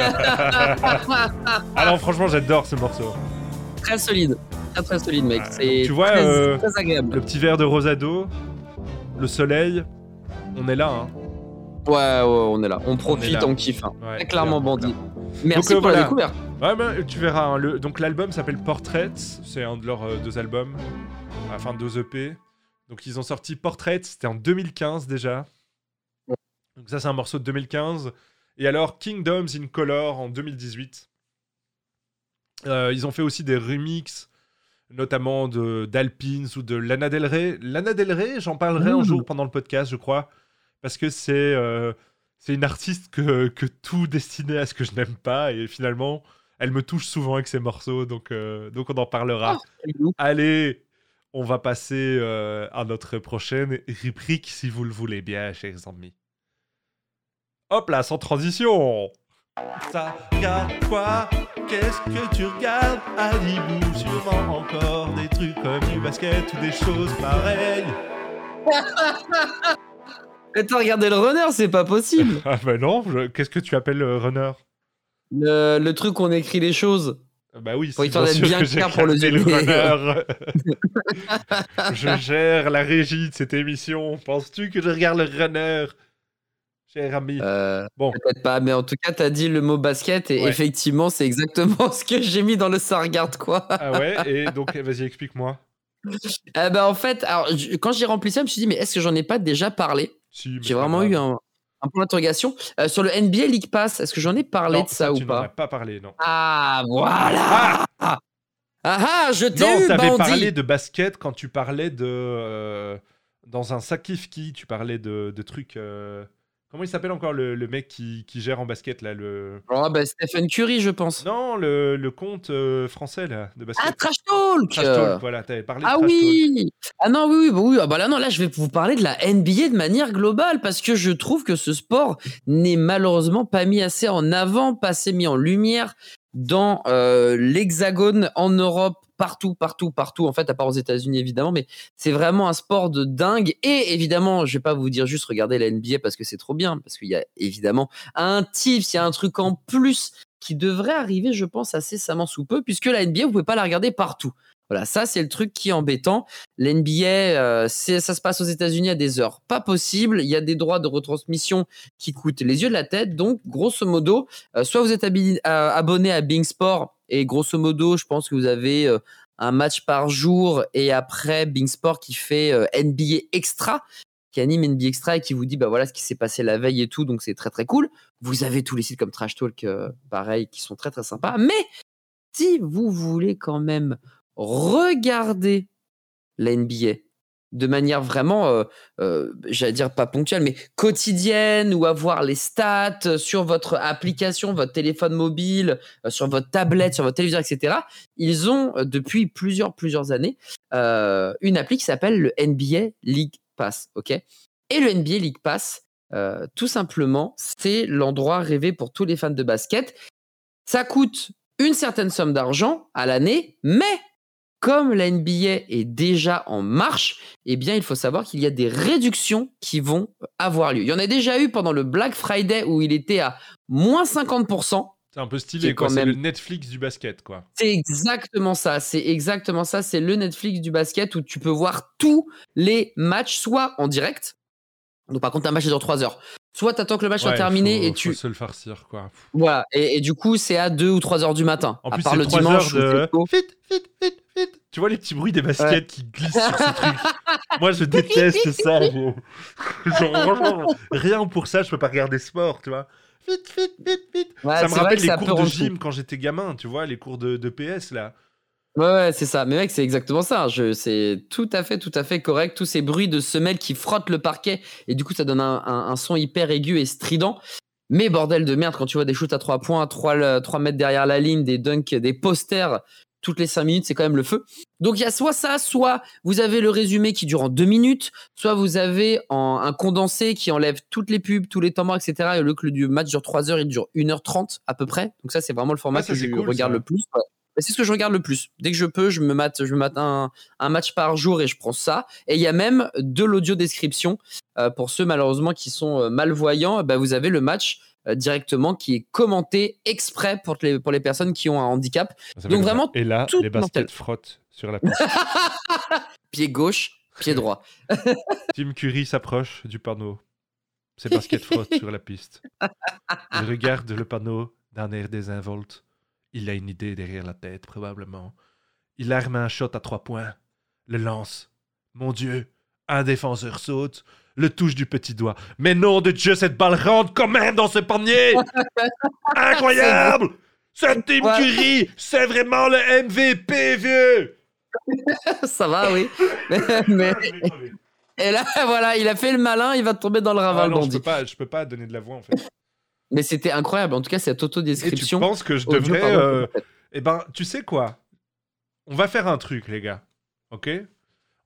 [LAUGHS] Alors franchement, j'adore ce morceau. Très solide. Très très solide, mec. Ah, C'est tu vois, très, euh, très agréable. Le petit verre de rosado, le soleil, on est là. Hein. Ouais, ouais, on est là. On profite, on, kiffe. hein. Ouais, clairement, bandit. Merci euh, pour voilà. la découverte. Ouais, mais tu verras. hein, le- donc l'album s'appelle Portraits. C'est un de leurs euh, deux albums. enfin deux EP. Donc ils ont sorti Portrait, c'était en 2015 déjà. Donc ça c'est un morceau de 2015. Et alors Kingdoms in Color en 2018. Euh, ils ont fait aussi des remixes, notamment de d'Alpines ou de Lana Del Rey. Lana Del Rey, j'en parlerai un Ouh. jour pendant le podcast, je crois, parce que c'est euh, c'est une artiste que, que tout destiné à ce que je n'aime pas et finalement elle me touche souvent avec ses morceaux, donc euh, donc on en parlera. Allez, on va passer euh, à notre prochaine rubrique si vous le voulez bien, chers amis. Hop là, sans transition. Ça regarde quoi Qu'est-ce que tu regardes? Adibou, sûrement encore des trucs comme du basket ou des choses pareilles? [LAUGHS] Mais t'as regardé le runner, c'est pas possible. [LAUGHS] Ah bah non, je- qu'est-ce que tu appelles euh, runner? Le, le truc où on écrit les choses. Ah Bah oui, Faut c'est d'être sûr bien que clair pour le runner. [LAUGHS] je gère la régie de cette émission. Penses-tu que je regarde le runner? Cher ami. Euh, Bon. Peut-être pas, mais en tout cas, t'as dit le mot basket et Ouais. effectivement, c'est exactement [LAUGHS] ce que j'ai mis dans le ça regarde quoi. Ah ouais, et donc vas-y, explique-moi. [LAUGHS] Eh ben, en fait, alors, quand j'ai rempli ça, je me suis dit, mais est-ce que j'en ai pas déjà parlé? Si, J'ai pas vraiment grave. eu un, un point d'interrogation. Euh, sur le NBA League Pass, est-ce que j'en ai parlé Non, de ça, tu ou n'en as pas pas parlé, non. Ah, voilà Ah ah, je t'ai Non, eu, t'avais bandit parlé de basket quand tu parlais de. euh, dans un Sakifki, tu parlais de, de trucs. Comment il s'appelle encore le, le mec qui, qui gère en basket là le... Oh, bah, Stephen Curry, je pense. Non, le, le compte euh, français là, de basket. Ah, Trash Talk Trash Talk, voilà, t'avais parlé de Ah Trash Talk. oui Ah non, oui, oui, bah oui. Ah bah là, non, là, je vais vous parler de la NBA de manière globale parce que je trouve que ce sport n'est malheureusement pas mis assez en avant, pas assez mis en lumière dans euh, l'hexagone en Europe, partout, partout, partout, en fait, à part aux États-Unis évidemment, mais c'est vraiment un sport de dingue. Et évidemment, je vais pas vous dire juste regardez la NBA parce que c'est trop bien, parce qu'il y a évidemment un tips, il y a un truc en plus qui devrait arriver, je pense, assez incessamment sous peu, puisque la NBA, vous pouvez pas la regarder partout. Voilà, ça c'est le truc qui est embêtant. L'NBA, euh, ça se passe aux États-Unis à des heures pas possible. Il y a des droits de retransmission qui coûtent les yeux de la tête. Donc, grosso modo, euh, soit vous êtes euh, abonné à Bing Sport et grosso modo, je pense que vous avez euh, un match par jour et après Bing Sport qui fait euh, NBA Extra, qui anime NBA Extra et qui vous dit bah voilà ce qui s'est passé la veille et tout. Donc c'est très très cool. Vous avez tous les sites comme Trash Talk, euh, pareil, qui sont très très sympas. Mais si vous voulez quand même regarder la NBA de manière vraiment, euh, euh, j'allais dire pas ponctuelle, mais quotidienne, ou avoir les stats sur votre application, votre téléphone mobile, euh, sur votre tablette, sur votre téléviseur, etc. Ils ont euh, depuis plusieurs plusieurs années euh, une appli qui s'appelle le NBA League Pass, Et le NBA League Pass, euh, tout simplement, c'est l'endroit rêvé pour tous les fans de basket. Ça coûte une certaine somme d'argent à l'année, mais comme la NBA est déjà en marche, eh bien, il faut savoir qu'il y a des réductions qui vont avoir lieu. Il y en a déjà eu pendant le Black Friday où il était à moins 50%. C'est un peu stylé, est quoi. quand C'est même- le Netflix du basket, quoi. C'est exactement ça. C'est exactement ça. C'est le Netflix du basket où tu peux voir tous les matchs, soit en direct. Donc, par contre, un match dure 3 heures. Soit tu attends que le match soit terminé faut- et faut tu. se le farcir, quoi. Voilà. Et, et du coup, c'est à 2 ou 3 heures du matin. En à plus, part le 3 dimanche. de. Vite, vite, vite, vite. Tu vois les petits bruits des baskets qui glissent sur ces trucs. Moi, je déteste [LAUGHS] ça. je- Genre, franchement, rien pour ça, je peux pas regarder sport, tu vois. Vite, vite, vite, vite. Ouais, ça me rappelle les cours de gym quand j'étais gamin, tu vois, les cours de, de PS, là. Ouais, ouais, c'est ça. Mais mec, c'est exactement ça. Je, c'est tout à fait, tout à fait correct. Tous ces bruits de semelles qui frottent le parquet et du coup, ça donne un, un- un son hyper aigu et strident. Mais bordel de merde, quand tu vois des shoots à 3 points, 3, 3 mètres derrière la ligne, des dunks, des posters toutes les 5 minutes, c'est quand même le feu. Donc il y a soit ça, soit vous avez le résumé qui dure en 2 minutes, soit vous avez en- un condensé qui enlève toutes les pubs, tous les temps morts, etc. Et au lieu que le match dure 3 heures, il dure 1h30 à peu près. Donc ça, c'est vraiment le format que je cool, regarde ça. le plus. C'est ce que je regarde le plus. Dès que je peux, je me mate, je me mate un, un match par jour et je prends ça. Et il y a même de l'audio description Euh, pour ceux malheureusement qui sont euh, malvoyants. Bah, vous avez le match euh, directement qui est commenté exprès pour les pour les personnes qui ont un handicap. Donc vraiment, Et là, tout les baskets frottent sur la piste. [LAUGHS] Pied gauche, pied droit. [LAUGHS] Tim Curry s'approche du panneau. Ses baskets frottent sur la piste. [LAUGHS] Il regarde le panneau d'un air désinvolte. Il a une idée derrière la tête, probablement. Il arme un shot à trois points. le lance. Mon Dieu, un défenseur saute, le touche du petit doigt. Mais nom de Dieu, cette balle rentre quand même dans ce panier [LAUGHS] Incroyable C'est Tim. Curry, c'est vraiment le MVP, vieux [LAUGHS] Ça va, oui. [LAUGHS] Mais- Et là, voilà, il a fait le malin, il va tomber dans le ravin, Ah le non, je bandit. peux, pas, je peux pas donner de la voix, en fait. Mais c'était incroyable. En tout cas, cette Et tu autodescription. penses que je audio, devrais... pardon, euh, Eh ben, tu sais quoi? On va faire un truc, les gars. Ok?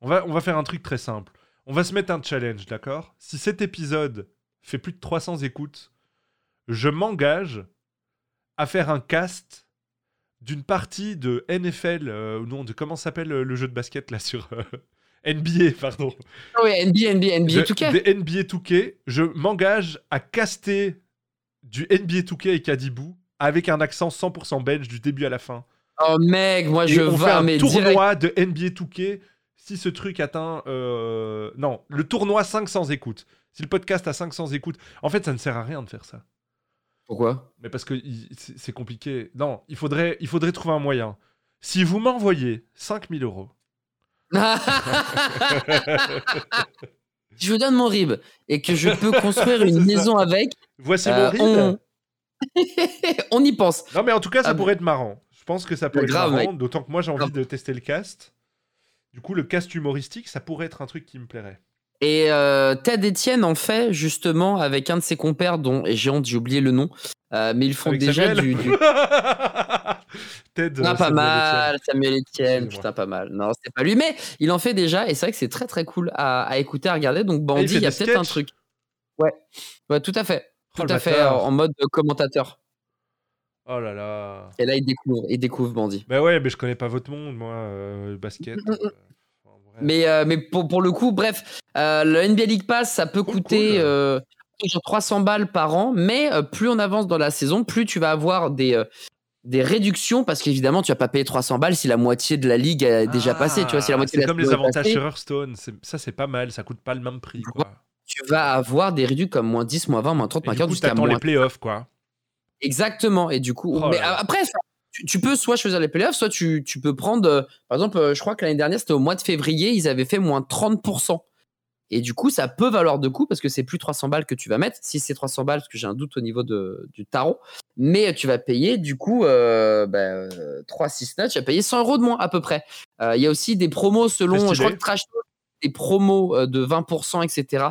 On va, on va faire un truc très simple. On va se mettre un challenge, d'accord? Si cet épisode fait plus de 300 écoutes, je m'engage à faire un cast d'une partie de NFL, euh, ou non, de comment s'appelle euh, le jeu de basket là sur euh, NBA, pardon. Oui, NBA, NBA, NBA, De- tout cas. Des NBA 2K, je m'engage à caster du NBA 2K et Kadibou avec un accent 100% belge du début à la fin. Oh mec, moi Et je on fait un mais direct. tournoi de NBA 2K si ce truc atteint... euh, Non, le tournoi 500 écoutes. Si le podcast a 500 écoutes. En fait, ça ne sert à rien de faire ça. Pourquoi? Mais parce que c'est compliqué. Non, il faudrait, il faudrait trouver un moyen. Si vous m'envoyez 5000 euros, [LAUGHS] [LAUGHS] Je vous donne mon rib et que je peux [LAUGHS] construire une maison avec. voici euh, mon ride. on... [LAUGHS] on y pense. Non, mais en tout cas, ça Ah, pourrait être marrant. Je pense que ça pourrait grave, être marrant, d'autant que moi j'ai envie Grave. de tester le cast. Du coup, le cast humoristique, ça pourrait être un truc qui me plairait. Et euh, Ted Etienne en fait justement avec un de ses compères dont et j'ai honte, j'ai oublié le nom, euh, mais ils font Avec déjà Samuel du, du... [LAUGHS] Ted. Ah, euh, pas Samuel mal, Samuel Etienne, putain pas mal. Non, c'est pas lui, mais il en fait déjà et c'est vrai que c'est très très cool à, à écouter, à regarder. Donc Ah, il Bandit, il y a peut-être un truc. Ouais, ouais, tout à fait, Oh, tout à fait en mode commentateur. Oh là là. Et là il découvre, il découvre Bandit. Bah ouais, mais je connais pas votre monde, moi, euh, basket. Mm, mm, euh, enfin, bref. Mais, euh, mais pour, pour le coup, bref, euh, le NBA League Pass, ça peut Cool, coûter cool. euh, genre 300 balles par an, mais euh, plus on avance dans la saison, plus tu vas avoir des, euh, des réductions, parce qu'évidemment, tu vas pas payer 300 balles si la moitié de la ligue a déjà Ah, passé. Tu vois, si la moitié c'est comme les avantages sur Hearthstone. Ça, c'est pas mal. Ça coûte pas le même prix, quoi. tu vas avoir des réductions comme moins 10, moins 20, moins 30, Et moins du 40, coup, jusqu'à moins les playoffs, quoi. Exactement. Et du coup, Oh mais après, ça, tu, tu peux soit choisir les playoffs, soit tu, tu peux prendre. euh, par exemple, euh, je crois que l'année dernière, c'était au mois de février, ils avaient fait moins 30%. Et du coup, ça peut valoir de coup parce que c'est plus 300 balles que tu vas mettre. Si c'est 300 balles, parce que j'ai un doute au niveau de, du tarot. Mais tu vas payer, du coup, euh, bah, euh, 3-6 notes, tu vas payer 100 euros de moins à peu près. Euh, Il y a aussi des promos selon. C'est Je crois que Trash des promos euh, de 20%, etc.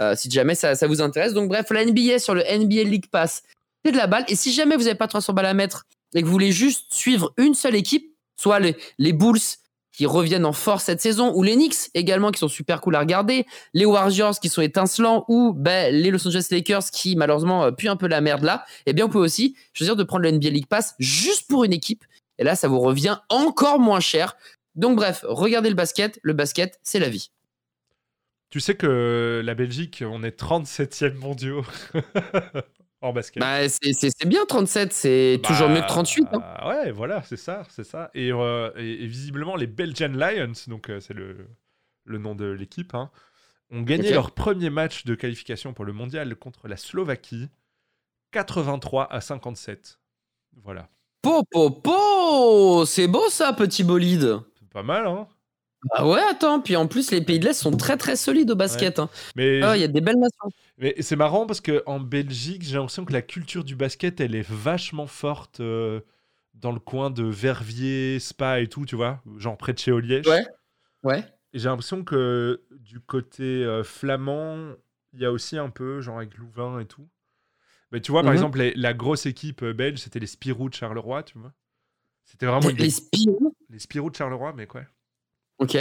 euh, si jamais ça, ça vous intéresse. Donc, bref, la NBA sur le NBA League Pass, c'est de la balle. Et si jamais vous n'avez pas 300 balles à mettre et que vous voulez juste suivre une seule équipe, soit les, les Bulls qui reviennent en force cette saison, ou les Knicks également qui sont super cool à regarder, les Warriors qui sont étincelants, ou ben, les Los Angeles Lakers qui malheureusement euh, puent un peu la merde là, eh bien vous pouvez aussi choisir de prendre le NBA League Pass juste pour une équipe. Et là, ça vous revient encore moins cher. Donc bref, regardez le basket. Le basket, c'est la vie. Tu sais que la Belgique, on est 37e mondiaux [LAUGHS] basket. Bah, c'est- bien 37, c'est toujours Bah, mieux que 38. hein. Ouais, voilà, c'est ça, c'est ça. Et, euh, et- et visiblement, les Belgian Lions, donc euh, c'est le, le nom de l'équipe, hein, ont gagné leur premier match de qualification pour le mondial contre la Slovaquie, 83 à 57. Voilà. Po, po, po C'est beau ça, petit bolide. C'est pas mal, hein Ah ouais, attends. Puis en plus, les pays de l'Est sont très très solides au basket. hein. Mais, Ah, Il y a des belles nations. mais c'est marrant parce qu'en Belgique, j'ai l'impression que la culture du basket, elle est vachement forte euh, dans le coin de Verviers, Spa et tout, tu vois, genre près de chez Oliège. Ouais. Ouais. J'ai l'impression que du côté euh, flamand, il y a aussi un peu, genre avec Louvain et tout. Mais tu vois, par Mhm. exemple, les- la grosse équipe euh, belge, c'était les Spirou de Charleroi, tu vois. C'était vraiment une Les Spirou? les Spirou de Charleroi, mais quoi, Ok.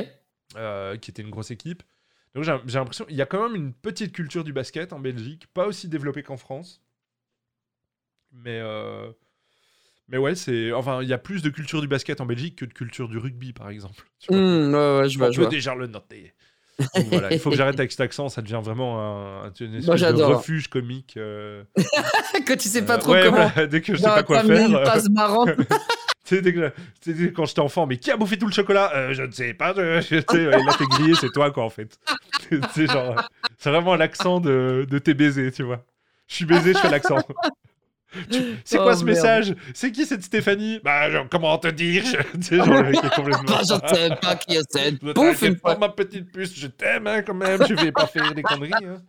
euh, qui était une grosse équipe. Donc j'ai l'impression, il y a quand même une petite culture du basket en Belgique, pas aussi développée qu'en France. Mais, euh, mais ouais, c'est. Enfin, il y a plus de culture du basket en Belgique que de culture du rugby, par exemple. tu vois. Hmm, ouais, ouais, je vois, je vois. déjà le noter. Donc voilà, il faut que j'arrête avec cet accent, ça devient vraiment un, une espèce de j'adore. refuge comique. euh, [LAUGHS] que tu sais pas euh, trop ouais, comment. voilà, [LAUGHS] dès que je sais pas quoi faire. une euh, passe marrante. [LAUGHS] sais, quand j'étais enfant, mais qui a bouffé tout le chocolat? Euh, Je ne sais pas. Je, je sais, [LAUGHS] là, t'es grillé, c'est toi, quoi, en fait. [LAUGHS] c'est genre, c'est vraiment l'accent de, de tes baisers, tu vois. Je suis baisé, je fais l'accent. [LAUGHS] Tu- C'est Oh, quoi ce merde. message? C'est qui cette Stéphanie? Bah, genre, comment te dire? Tu sais, genre, le mec est complètement- Ah, je sais pas qui est cette. Une pas, ma petite puce, je t'aime hein, quand même, je vais pas faire des conneries. hein.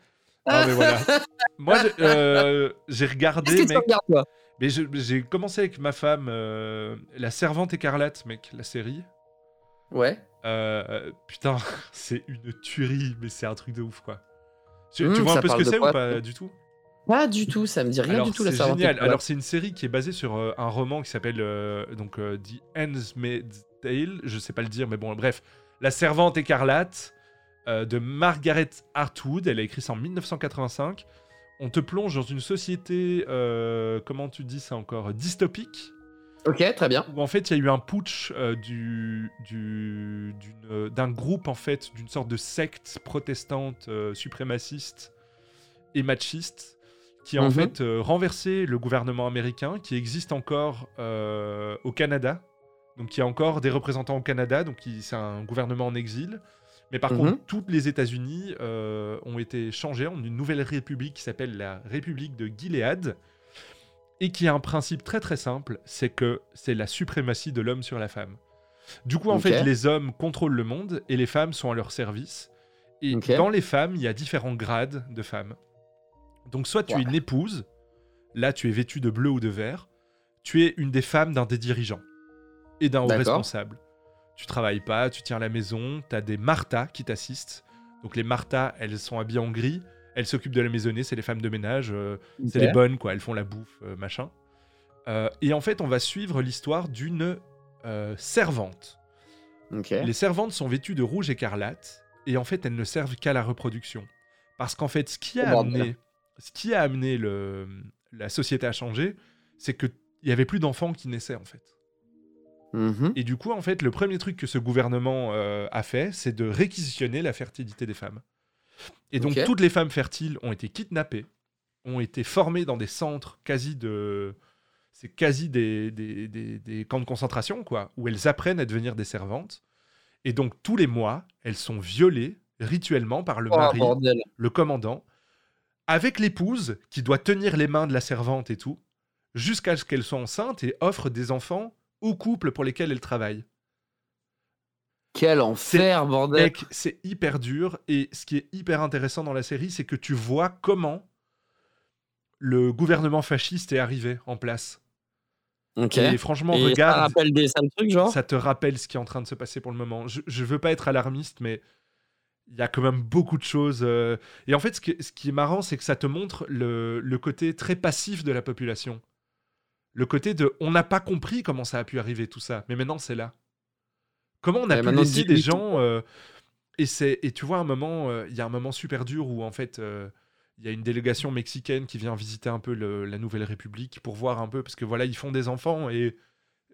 Non, mais voilà. Moi, j'ai euh, j'ai regardé, Qu'est-ce que tu mec. regardes, toi? Mais j'ai commencé avec ma femme, euh, La Servante écarlate, mec, la série. Ouais. Euh, putain, [LAUGHS] c'est une tuerie, mais c'est un truc de ouf, quoi. Tu, tu Hum, vois un peu ce que c'est ou pas du tout? Pas du tout, ça me dit rien Alors, du tout la c'est servante génial. Alors, c'est une série qui est basée sur euh, un roman qui s'appelle euh, donc euh, The Handmaid's Tale. Je sais pas le dire, mais bon, bref. La Servante écarlate euh, de Margaret Atwood. Elle a écrit ça en 1985. On te plonge dans une société, euh, comment tu dis ça encore, dystopique, Ok, très bien. où en fait il y a eu un putsch euh, du, du- d'une- euh, d'un groupe en fait, d'une sorte de secte protestante suprémaciste et machiste, qui a en Mhm. fait renversé le gouvernement américain, qui existe encore au Canada. Donc il y a encore des représentants au Canada, donc c'est un gouvernement en exil. Mais par Mhm. contre, toutes les États-Unis euh, ont été changés en une nouvelle république qui s'appelle la République de Gilead et qui a un principe très très simple, c'est que c'est la suprématie de l'homme sur la femme. Du coup, en fait, les hommes contrôlent le monde et les femmes sont à leur service. Et dans les femmes, il y a différents grades de femmes. Donc, soit tu es une épouse, là tu es vêtue de bleu ou de vert, tu es une des femmes d'un des dirigeants et d'un haut responsable. Tu travailles pas, tu tiens la maison, tu as des Martha qui t'assistent. Donc les Martha, elles sont habillées en gris, elles s'occupent de la maisonnée, c'est les femmes de ménage, euh, c'est les bonnes, quoi. Elles font la bouffe, euh, machin. Euh, et en fait, on va suivre l'histoire d'une servante. Les servantes sont vêtues de rouge écarlate, et en fait, elles ne servent qu'à la reproduction. Parce qu'en fait, ce qui a Oh, amené, ce qui a amené le, la société à changer, c'est qu'il y avait plus d'enfants qui naissaient, en fait. Mhm. Et du coup, en fait, le premier truc que ce gouvernement euh, a fait, c'est de réquisitionner la fertilité des femmes. Et donc, toutes les femmes fertiles ont été kidnappées, ont été formées dans des centres quasi de. C'est quasi des, des, des- des camps de concentration, quoi, où elles apprennent à devenir des servantes. Et donc, tous les mois, elles sont violées rituellement par le Oh, mari, bordel. le commandant, avec l'épouse qui doit tenir les mains de la servante et tout, jusqu'à ce qu'elle soit enceinte et offre des enfants aux couples pour lesquels elle travaille. Quel enfer, bordel. Mec, c'est hyper dur. Et ce qui est hyper intéressant dans la série, c'est que tu vois comment le gouvernement fasciste est arrivé en place. Ok. Et franchement, Et ça regarde, rappelle des sales trucs, genre? Ça te rappelle ce qui est en train de se passer pour le moment. Je, je veux pas être alarmiste, mais il y a quand même beaucoup de choses. euh, Et en fait, ce qui, ce qui est marrant, c'est que ça te montre le, le côté très passif de la population. Le côté de on n'a pas compris comment ça a pu arriver tout ça, mais maintenant c'est là. Comment on a Ouais, pu laisser des gens euh, et c'est et tu vois un moment, euh, il y a un moment super dur où en fait euh, il y a une délégation mexicaine qui vient visiter un peu le- la Nouvelle République pour voir un peu parce que voilà ils font des enfants et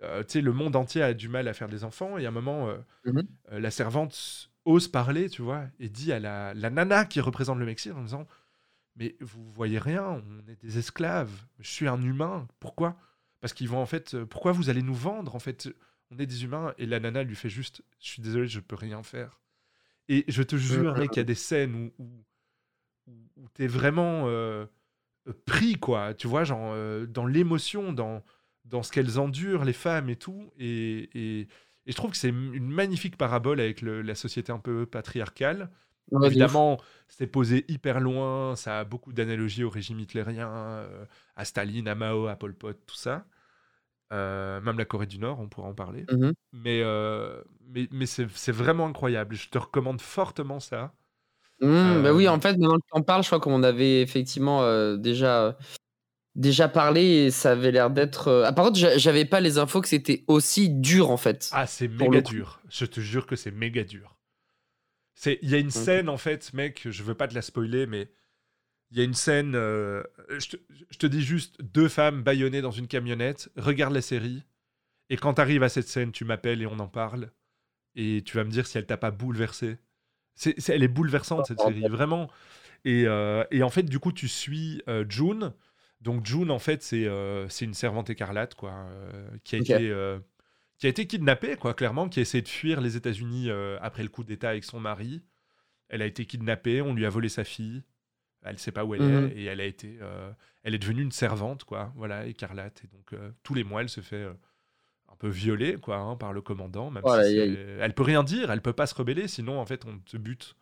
tu sais le monde entier a du mal à faire des enfants et à un moment Mhm. la servante ose parler tu vois et dit à la, la nana qui représente le Mexique en disant mais vous voyez rien on est des esclaves. Je suis un humain pourquoi? Parce qu'ils vont en fait euh, pourquoi vous allez nous vendre en fait? On est des humains et la nana lui fait juste je suis désolé je peux rien faire et je te jure mec il y a des scènes où où, où- t'es vraiment euh, euh, pris quoi. Tu vois genre euh, dans l'émotion dans dans ce qu'elles endurent les femmes et tout. Et, et, et je trouve que c'est une magnifique parabole avec le- la société un peu patriarcale Ouais. Évidemment, c'est posé hyper loin, ça a beaucoup d'analogies au régime hitlérien, euh, à Staline, à Mao, à Pol Pot, tout ça. Euh, même la Corée du Nord, on pourra en parler. Mais, euh, mais, mais c'est c'est vraiment incroyable. Je te recommande fortement ça. Mmh, bah oui, en fait, maintenant que tu en parles, je crois qu'on avait effectivement déjà, déjà parlé et ça avait l'air d'être. Ah, par contre, j'a- j'avais pas les infos que c'était aussi dur en fait. Ah, c'est méga dur. Je te jure que c'est méga dur. C'est- Il y a une scène, en fait, mec, je veux pas te la spoiler, mais il y a une scène. euh, je, te, je te dis juste deux femmes bâillonnées dans une camionnette. Regarde la série. Et quand t'arrives à cette scène, tu m'appelles et on en parle. Et tu vas me dire si elle t'a pas bouleversé. C'est, c'est- elle est bouleversante, cette série, vraiment. Et, euh, et en fait, du coup, tu suis euh, June. Donc, June, en fait, c'est, c'est une servante écarlate, quoi, qui a été. Qui a été kidnappée, quoi, clairement, qui a essayé de fuir les États-Unis euh, après le coup d'État avec son mari. Elle a été kidnappée, on lui a volé sa fille. Elle sait pas où elle Mhm. est et elle a été, euh, elle est devenue une servante, quoi. Voilà, écarlate. Et donc euh, tous les mois, elle se fait un peu violer, quoi, hein, par le commandant. Même Oh, si aïe. c'est- elle peut rien dire, elle peut pas se rebeller, sinon en fait on te bute.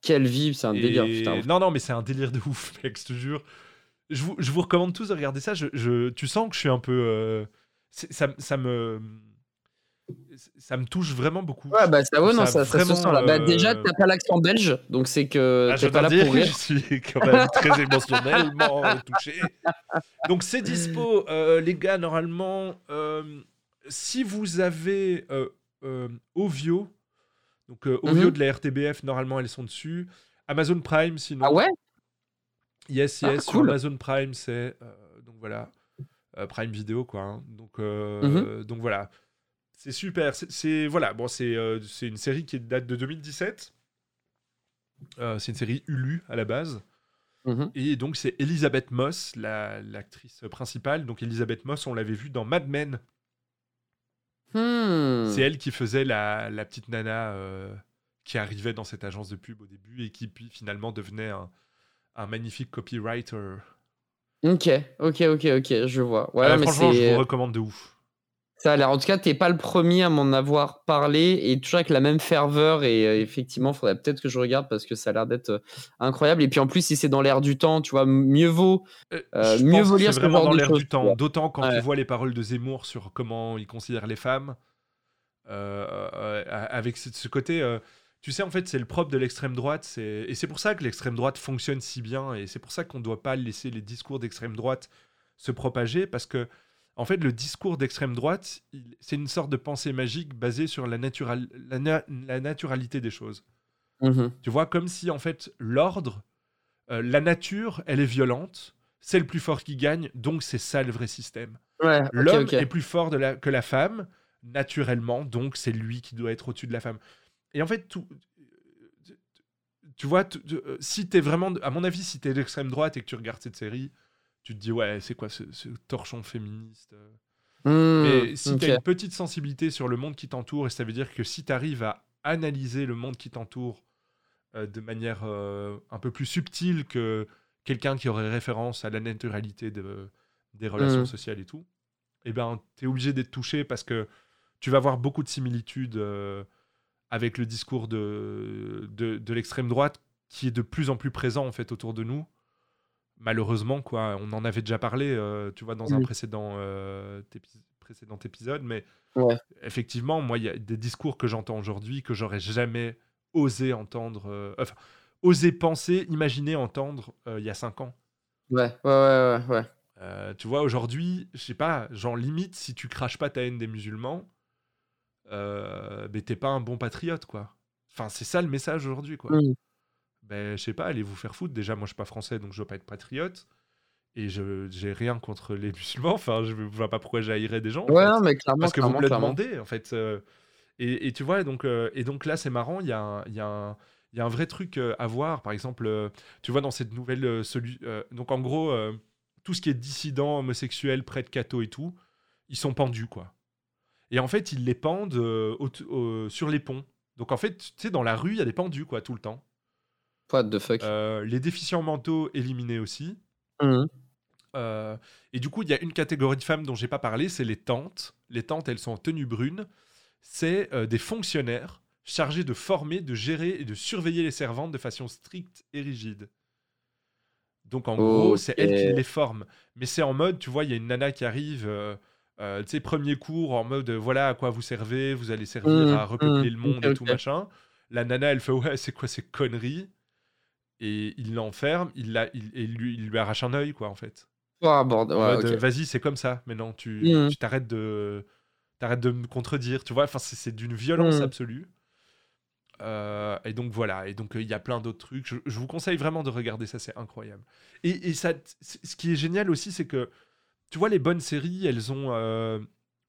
Quelle vie, c'est un délire, putain. Non, non, mais c'est un délire de ouf, [LAUGHS] mec, je te jure. Je vous, je vous recommande tous de regarder ça. Je, je- tu sens que je suis un peu. Euh, ça, ça me. Ça me touche vraiment beaucoup. Ouais, bah ça, ouais, non, Ça ça, ça vraiment, se sent là. Bah, euh, déjà, t'as pas l'accent belge, donc c'est que Ah, t'es pas là dire pour [LAUGHS] que rire. je suis quand même très émotionnellement [LAUGHS] touché. Donc c'est dispo, euh, les gars, normalement. euh, si vous avez euh, euh, Ovio, donc euh, Ovio Mhm. de la RTBF, normalement elles sont dessus. Amazon Prime, sinon. Ah ouais? Yes, Ah, yes, sur. Amazon Prime, c'est. euh, donc voilà. Euh, Prime Vidéo, quoi. hein. Donc, euh, Mhm. donc voilà. C'est super. C'est- voilà. Bon, c'est euh, c'est une série qui date de 2017. Euh, c'est une série Hulu à la base. Mhm. Et donc, c'est Elisabeth Moss, la- l'actrice principale. Donc, Elisabeth Moss, on l'avait vue dans Mad Men. Hmm. C'est elle qui faisait la, la petite nana euh, qui arrivait dans cette agence de pub au début et qui, puis, finalement, devenait un, un magnifique copywriter. Ok, ok, ok, ok, je vois. Ouais, Euh, mais franchement, je vous recommande de ouf. Ça a l'air. En tout cas, t'es pas le premier à m'en avoir parlé et toujours avec la même ferveur. Et euh, effectivement, faudrait peut-être que je regarde parce que ça a l'air d'être euh, incroyable. Et puis en plus, si c'est dans l'air du temps, tu vois, mieux vaut. Euh, je mieux pense vaut lire c'est ce vraiment genre dans l'air du temps. D'autant quand Ouais. tu vois les paroles de Zemmour sur comment il considère les femmes. avec ce côté. Tu sais, en fait, c'est le propre de l'extrême droite. Et c'est pour ça que l'extrême droite fonctionne si bien. Et c'est pour ça qu'on ne doit pas laisser les discours d'extrême droite se propager. Parce que, en fait, le discours d'extrême droite, c'est une sorte de pensée magique basée sur la, natural- la, na- la naturalité des choses. Mhm. Tu vois, comme si en fait l'ordre, euh, la nature, elle est violente, c'est le plus fort qui gagne, donc c'est ça le vrai système. Ouais, L'homme est plus fort de la- que la femme, naturellement, donc c'est lui qui doit être au-dessus de la femme. Et en fait, tout, tu vois, tu- tu- euh, si t'es vraiment, à mon avis, si t'es d'extrême droite et que tu regardes cette série, tu te dis ouais, c'est quoi ce, ce torchon féministe euh Hmm, mais si ok. tu as une petite sensibilité sur le monde qui t'entoure, et ça veut dire que si tu arrives à analyser le monde qui t'entoure euh, de manière euh, un peu plus subtile que quelqu'un qui aurait référence à la naturalité de- des relations Mhm. sociales et tout, eh ben, tu es obligé d'être touché parce que tu vas avoir beaucoup de similitudes euh, avec le discours de, de, de l'extrême droite qui est de plus en plus présent en fait autour de nous. Malheureusement, quoi, on en avait déjà parlé, euh, tu vois, dans un précédent, euh, épi- précédent épisode, mais Ouais. effectivement, moi, il y a des discours que j'entends aujourd'hui que j'aurais jamais osé entendre, euh, enfin, osé penser, imaginer entendre il y a cinq ans. Ouais, ouais, ouais, ouais. ouais. Tu vois, aujourd'hui, je sais pas, genre limite, si tu craches pas ta haine des musulmans, euh, ben t'es pas un bon patriote, quoi. Enfin, c'est ça le message aujourd'hui, quoi. Ben, je sais pas, allez vous faire foutre. Déjà, moi, je suis pas français, donc je veux pas être patriote. Et je j'ai rien contre les [LAUGHS] musulmans. Enfin, je vois pas pourquoi j'haïrais des gens. en Ouais, non, mais clairement, Parce que vous me le clairement. demandez, en fait. euh, et, et tu vois, donc, euh, et donc là, c'est marrant, il y, a un- y, a un- il y a un vrai truc à voir. Par exemple, tu vois, dans cette nouvelle. euh, donc, en gros, euh, tout ce qui est dissident, homosexuel, prêtre catho et tout, ils sont pendus, quoi. Et en fait, ils les pendent euh, au- au- sur les ponts. Donc, en fait, tu sais, dans la rue, il y a des pendus, quoi, tout le temps. What the fuck. Euh, les déficients mentaux éliminés aussi. Mhm. Euh, et du coup, il y a une catégorie de femmes dont j'ai pas parlé, c'est les tantes. Les tantes, elles sont en tenue brune. C'est des fonctionnaires chargés de former, de gérer et de surveiller les servantes de façon stricte et rigide. Donc en gros, c'est elles qui les forment. Mais c'est en mode, tu vois, il y a une nana qui arrive, euh, tu sais, premier cours, en mode, euh, voilà à quoi vous servez, vous allez servir Mhm, à repeupler mhm, le monde et tout machin. La nana, elle fait, ouais, [LAUGHS] c'est quoi ces conneries? Et il l'enferme, il, la- il, et lui, il lui arrache un œil, quoi, en fait. Oh, bordel. Ouais, euh, Vas-y, c'est comme ça. Mais non, tu tu t'arrêtes de t'arrêtes de me contredire. Tu vois, enfin, c'est d'une violence Mhm. absolue. Euh, et donc voilà. Et donc euh, il y a plein d'autres trucs. Je, je vous conseille vraiment de regarder ça. C'est incroyable. Et, et ça, ce qui est génial aussi, c'est que tu vois les bonnes séries, elles ont. euh,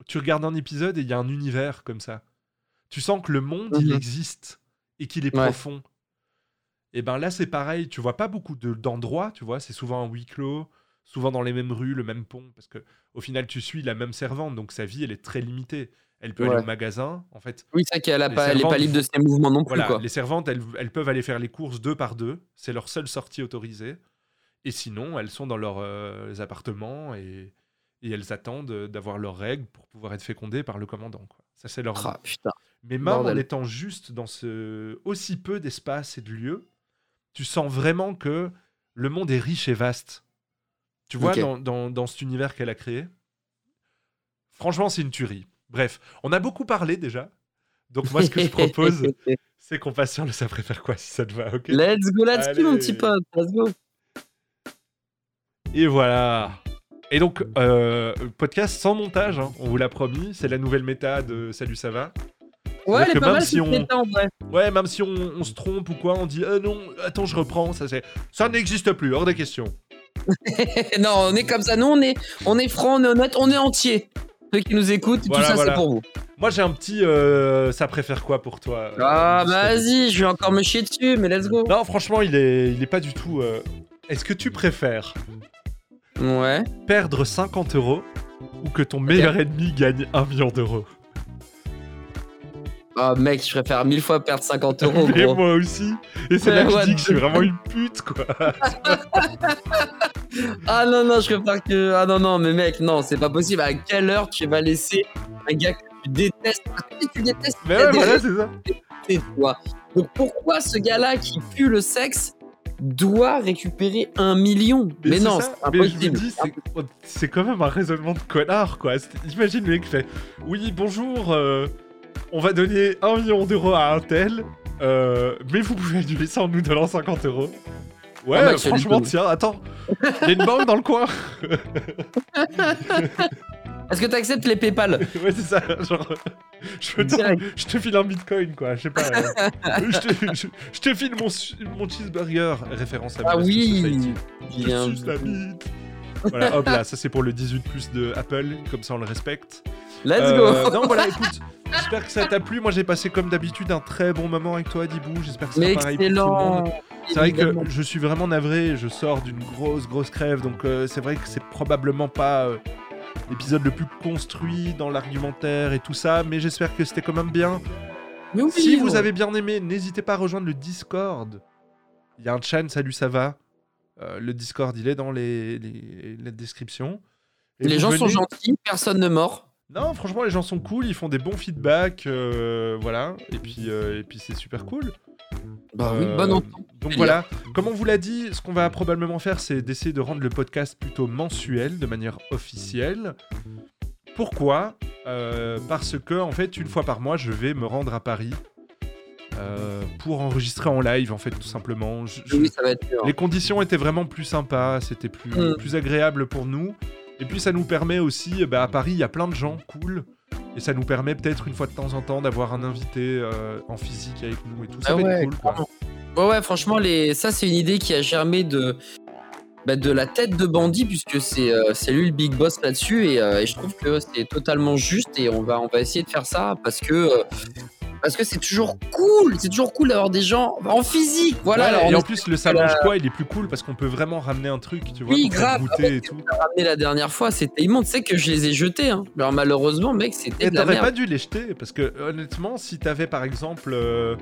tu regardes un épisode et il y a un univers comme ça. Tu sens que le monde il Mhm. existe et qu'il est Ouais. profond. Et ben là c'est pareil. Tu vois pas beaucoup de- d'endroits. Tu vois, c'est souvent un huis clos souvent dans les mêmes rues, le même pont, parce que au final tu suis la même servante, donc sa vie elle est très limitée. elle peut aller au magasin. En fait, Oui, c'est qu'elle a Les pas, elle est pas libre de ses mouvements non plus, voilà, quoi. les servantes, elles, elles peuvent aller faire les courses deux par deux. C'est leur seule sortie autorisée. Et sinon, elles sont dans leurs euh, appartements et, et elles attendent euh, d'avoir leurs règles pour pouvoir être fécondées par le commandant. Quoi. Ça, c'est leur. Ah, putain. Mais même en étant juste dans ce aussi peu d'espace et de lieux, tu sens vraiment que le monde est riche et vaste. Tu vois, dans, dans- dans cet univers qu'elle a créé? Franchement, c'est une tuerie. Bref, on a beaucoup parlé déjà. Donc moi, ce que je propose, [LAUGHS] c'est qu'on passe sur le ça préfère quoi, si ça te va, ok? Let's go là-dessus, mon Allez. petit pote. Let's go. Et voilà. Et donc, euh, podcast sans montage, hein, on vous l'a promis, c'est la nouvelle méta de Salut, ça va Ouais, elle est pas même mal, si on- vrai. Ouais, même si on, on se trompe ou quoi, on dit euh, non, attends, je reprends, ça c'est, ça n'existe plus, hors des questions. [LAUGHS] non, on est comme ça. Nous, on est, on est franc, on est honnête, on est entier. Ceux qui nous écoutent, Voilà, tout ça, voilà. c'est pour vous. Moi, j'ai un petit, euh, ça préfère quoi pour toi euh, Ah, Gustavo vas-y, je vais encore me chier dessus, mais let's go. Non, franchement, il est, il est pas du tout. euh, Est-ce que tu préfères Ouais. perdre 50 euros ou que ton meilleur ennemi gagne 1 million d'euros Ah, mec, je préfère mille fois perdre 50 euros, gros. moi aussi. Et c'est là que je dis que je suis vraiment une pute, quoi. [LAUGHS] Ah non, non, je préfère que. Ah non, non, mais mec, non, c'est pas possible. À quelle heure tu vas laisser un gars que tu détestes? Parce que tu détestes, Mais ouais, voilà, c'est ça. toi. Donc pourquoi ce gars-là qui pue le sexe doit récupérer un million Mais, c'est non, c'est Mais quand même un raisonnement de connard, quoi. Imagine le mec qui fait Oui, bonjour, euh, on va donner 1 million d'euros à un tel, euh, mais vous pouvez annuler ça en nous donnant 50 euros. Ouais, Ah, franchement, tiens, attends, il y a une banque dans le coin. [LAUGHS] Est-ce que tu acceptes les PayPal [LAUGHS] ouais, c'est ça, genre, je, veux dire, Direct. je te file un bitcoin, quoi, je sais pas. euh, [LAUGHS] je, te, je- je te file mon, cheeseburger, référence à Ah oui un- Je suce la bite. Voilà, hop là, ça c'est pour le 18 plus de Apple, comme ça on le respecte. Let's Euh, go Non, voilà, [LAUGHS] écoute, j'espère que ça t'a plu. Moi j'ai passé comme d'habitude un très bon moment avec toi, Dibou. J'espère que c'est Mais pareil pour tout le monde. C'est vrai que je suis vraiment navré, je sors d'une grosse grosse crève, donc euh, c'est vrai que c'est probablement pas euh, l'épisode le plus construit dans l'argumentaire et tout ça, mais j'espère que c'était quand même bien. Mais oui, Si vous avez bien aimé, n'hésitez pas à rejoindre le Discord. Il y a un chan, salut, ça va. Euh, le Discord, il est dans les, les, les descriptions. Et Les gens sont gentils, personne ne mord. Non, franchement, les gens sont cool, ils font des bons feedbacks, euh, voilà. Et puis, euh, et puis c'est super cool. Bah oui, Euh, bon entente. Donc Délire. voilà, comme on vous l'a dit, ce qu'on va probablement faire, c'est d'essayer de rendre le podcast plutôt mensuel, de manière officielle. Pourquoi? Euh, Parce que, en fait, une fois par mois, je vais me rendre à Paris euh, pour enregistrer en live, en fait, tout simplement. Je- je- Oui, ça va être dur. les conditions étaient vraiment plus sympas, c'était plus, Mm. plus agréable pour nous. Et puis ça nous permet aussi, bah, à Paris, il y a plein de gens cool. Et ça nous permet peut-être une fois de temps en temps d'avoir un invité euh, en physique avec nous et tout. Ça Ah va ouais, être cool, quoi. Ouais, ouais, franchement, les... ça, c'est une idée qui a germé de, bah, de la tête de Bandit, puisque c'est euh, c'est lui le big boss là-dessus. Et, euh, et je trouve que c'est totalement juste. Et on va, on va essayer de faire ça parce que. Parce que c'est toujours cool, c'est toujours cool d'avoir des gens en physique. Voilà, Ouais, alors et en plus, le mange quoi, il est plus cool parce qu'on peut vraiment ramener un truc, tu vois, Oui, grave. goûter et tout. ramené la dernière fois, c'était immonde. Tu sais que je les ai jetés. Hein. Alors malheureusement, mec, c'était Et t'aurais pas dû les jeter parce que honnêtement, si t'avais par exemple, euh,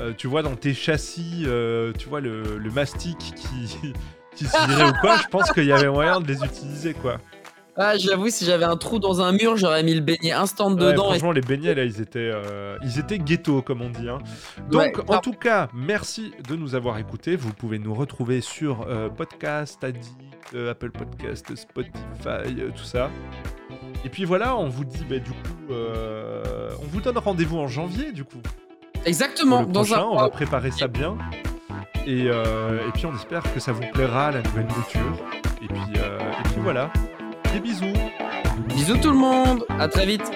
euh, tu vois, dans tes châssis, euh, tu vois, le, le mastic qui, [LAUGHS] qui se virait ou quoi, je pense qu'il y avait moyen de les utiliser, quoi. Ah, j'avoue, si j'avais un trou dans un mur, j'aurais mis le beignet instant Ouais, dedans. et franchement, les beignets là, ils étaient, euh, ils étaient ghetto, comme on dit. hein. Donc, Ouais, en tout cas, merci de nous avoir écoutés. Vous pouvez nous retrouver sur euh, Podcast Addict, euh, Apple Podcast, Spotify, euh, tout ça. Et puis voilà, on vous dit, bah, du coup, on vous donne rendez-vous en janvier, du coup. Pour Exactement, le dans prochain, un on va préparer ça bien. Et, et puis on espère que ça vous plaira, la nouvelle mouture. Et puis, et puis voilà. Bisous. Bisous tout le monde, à très vite.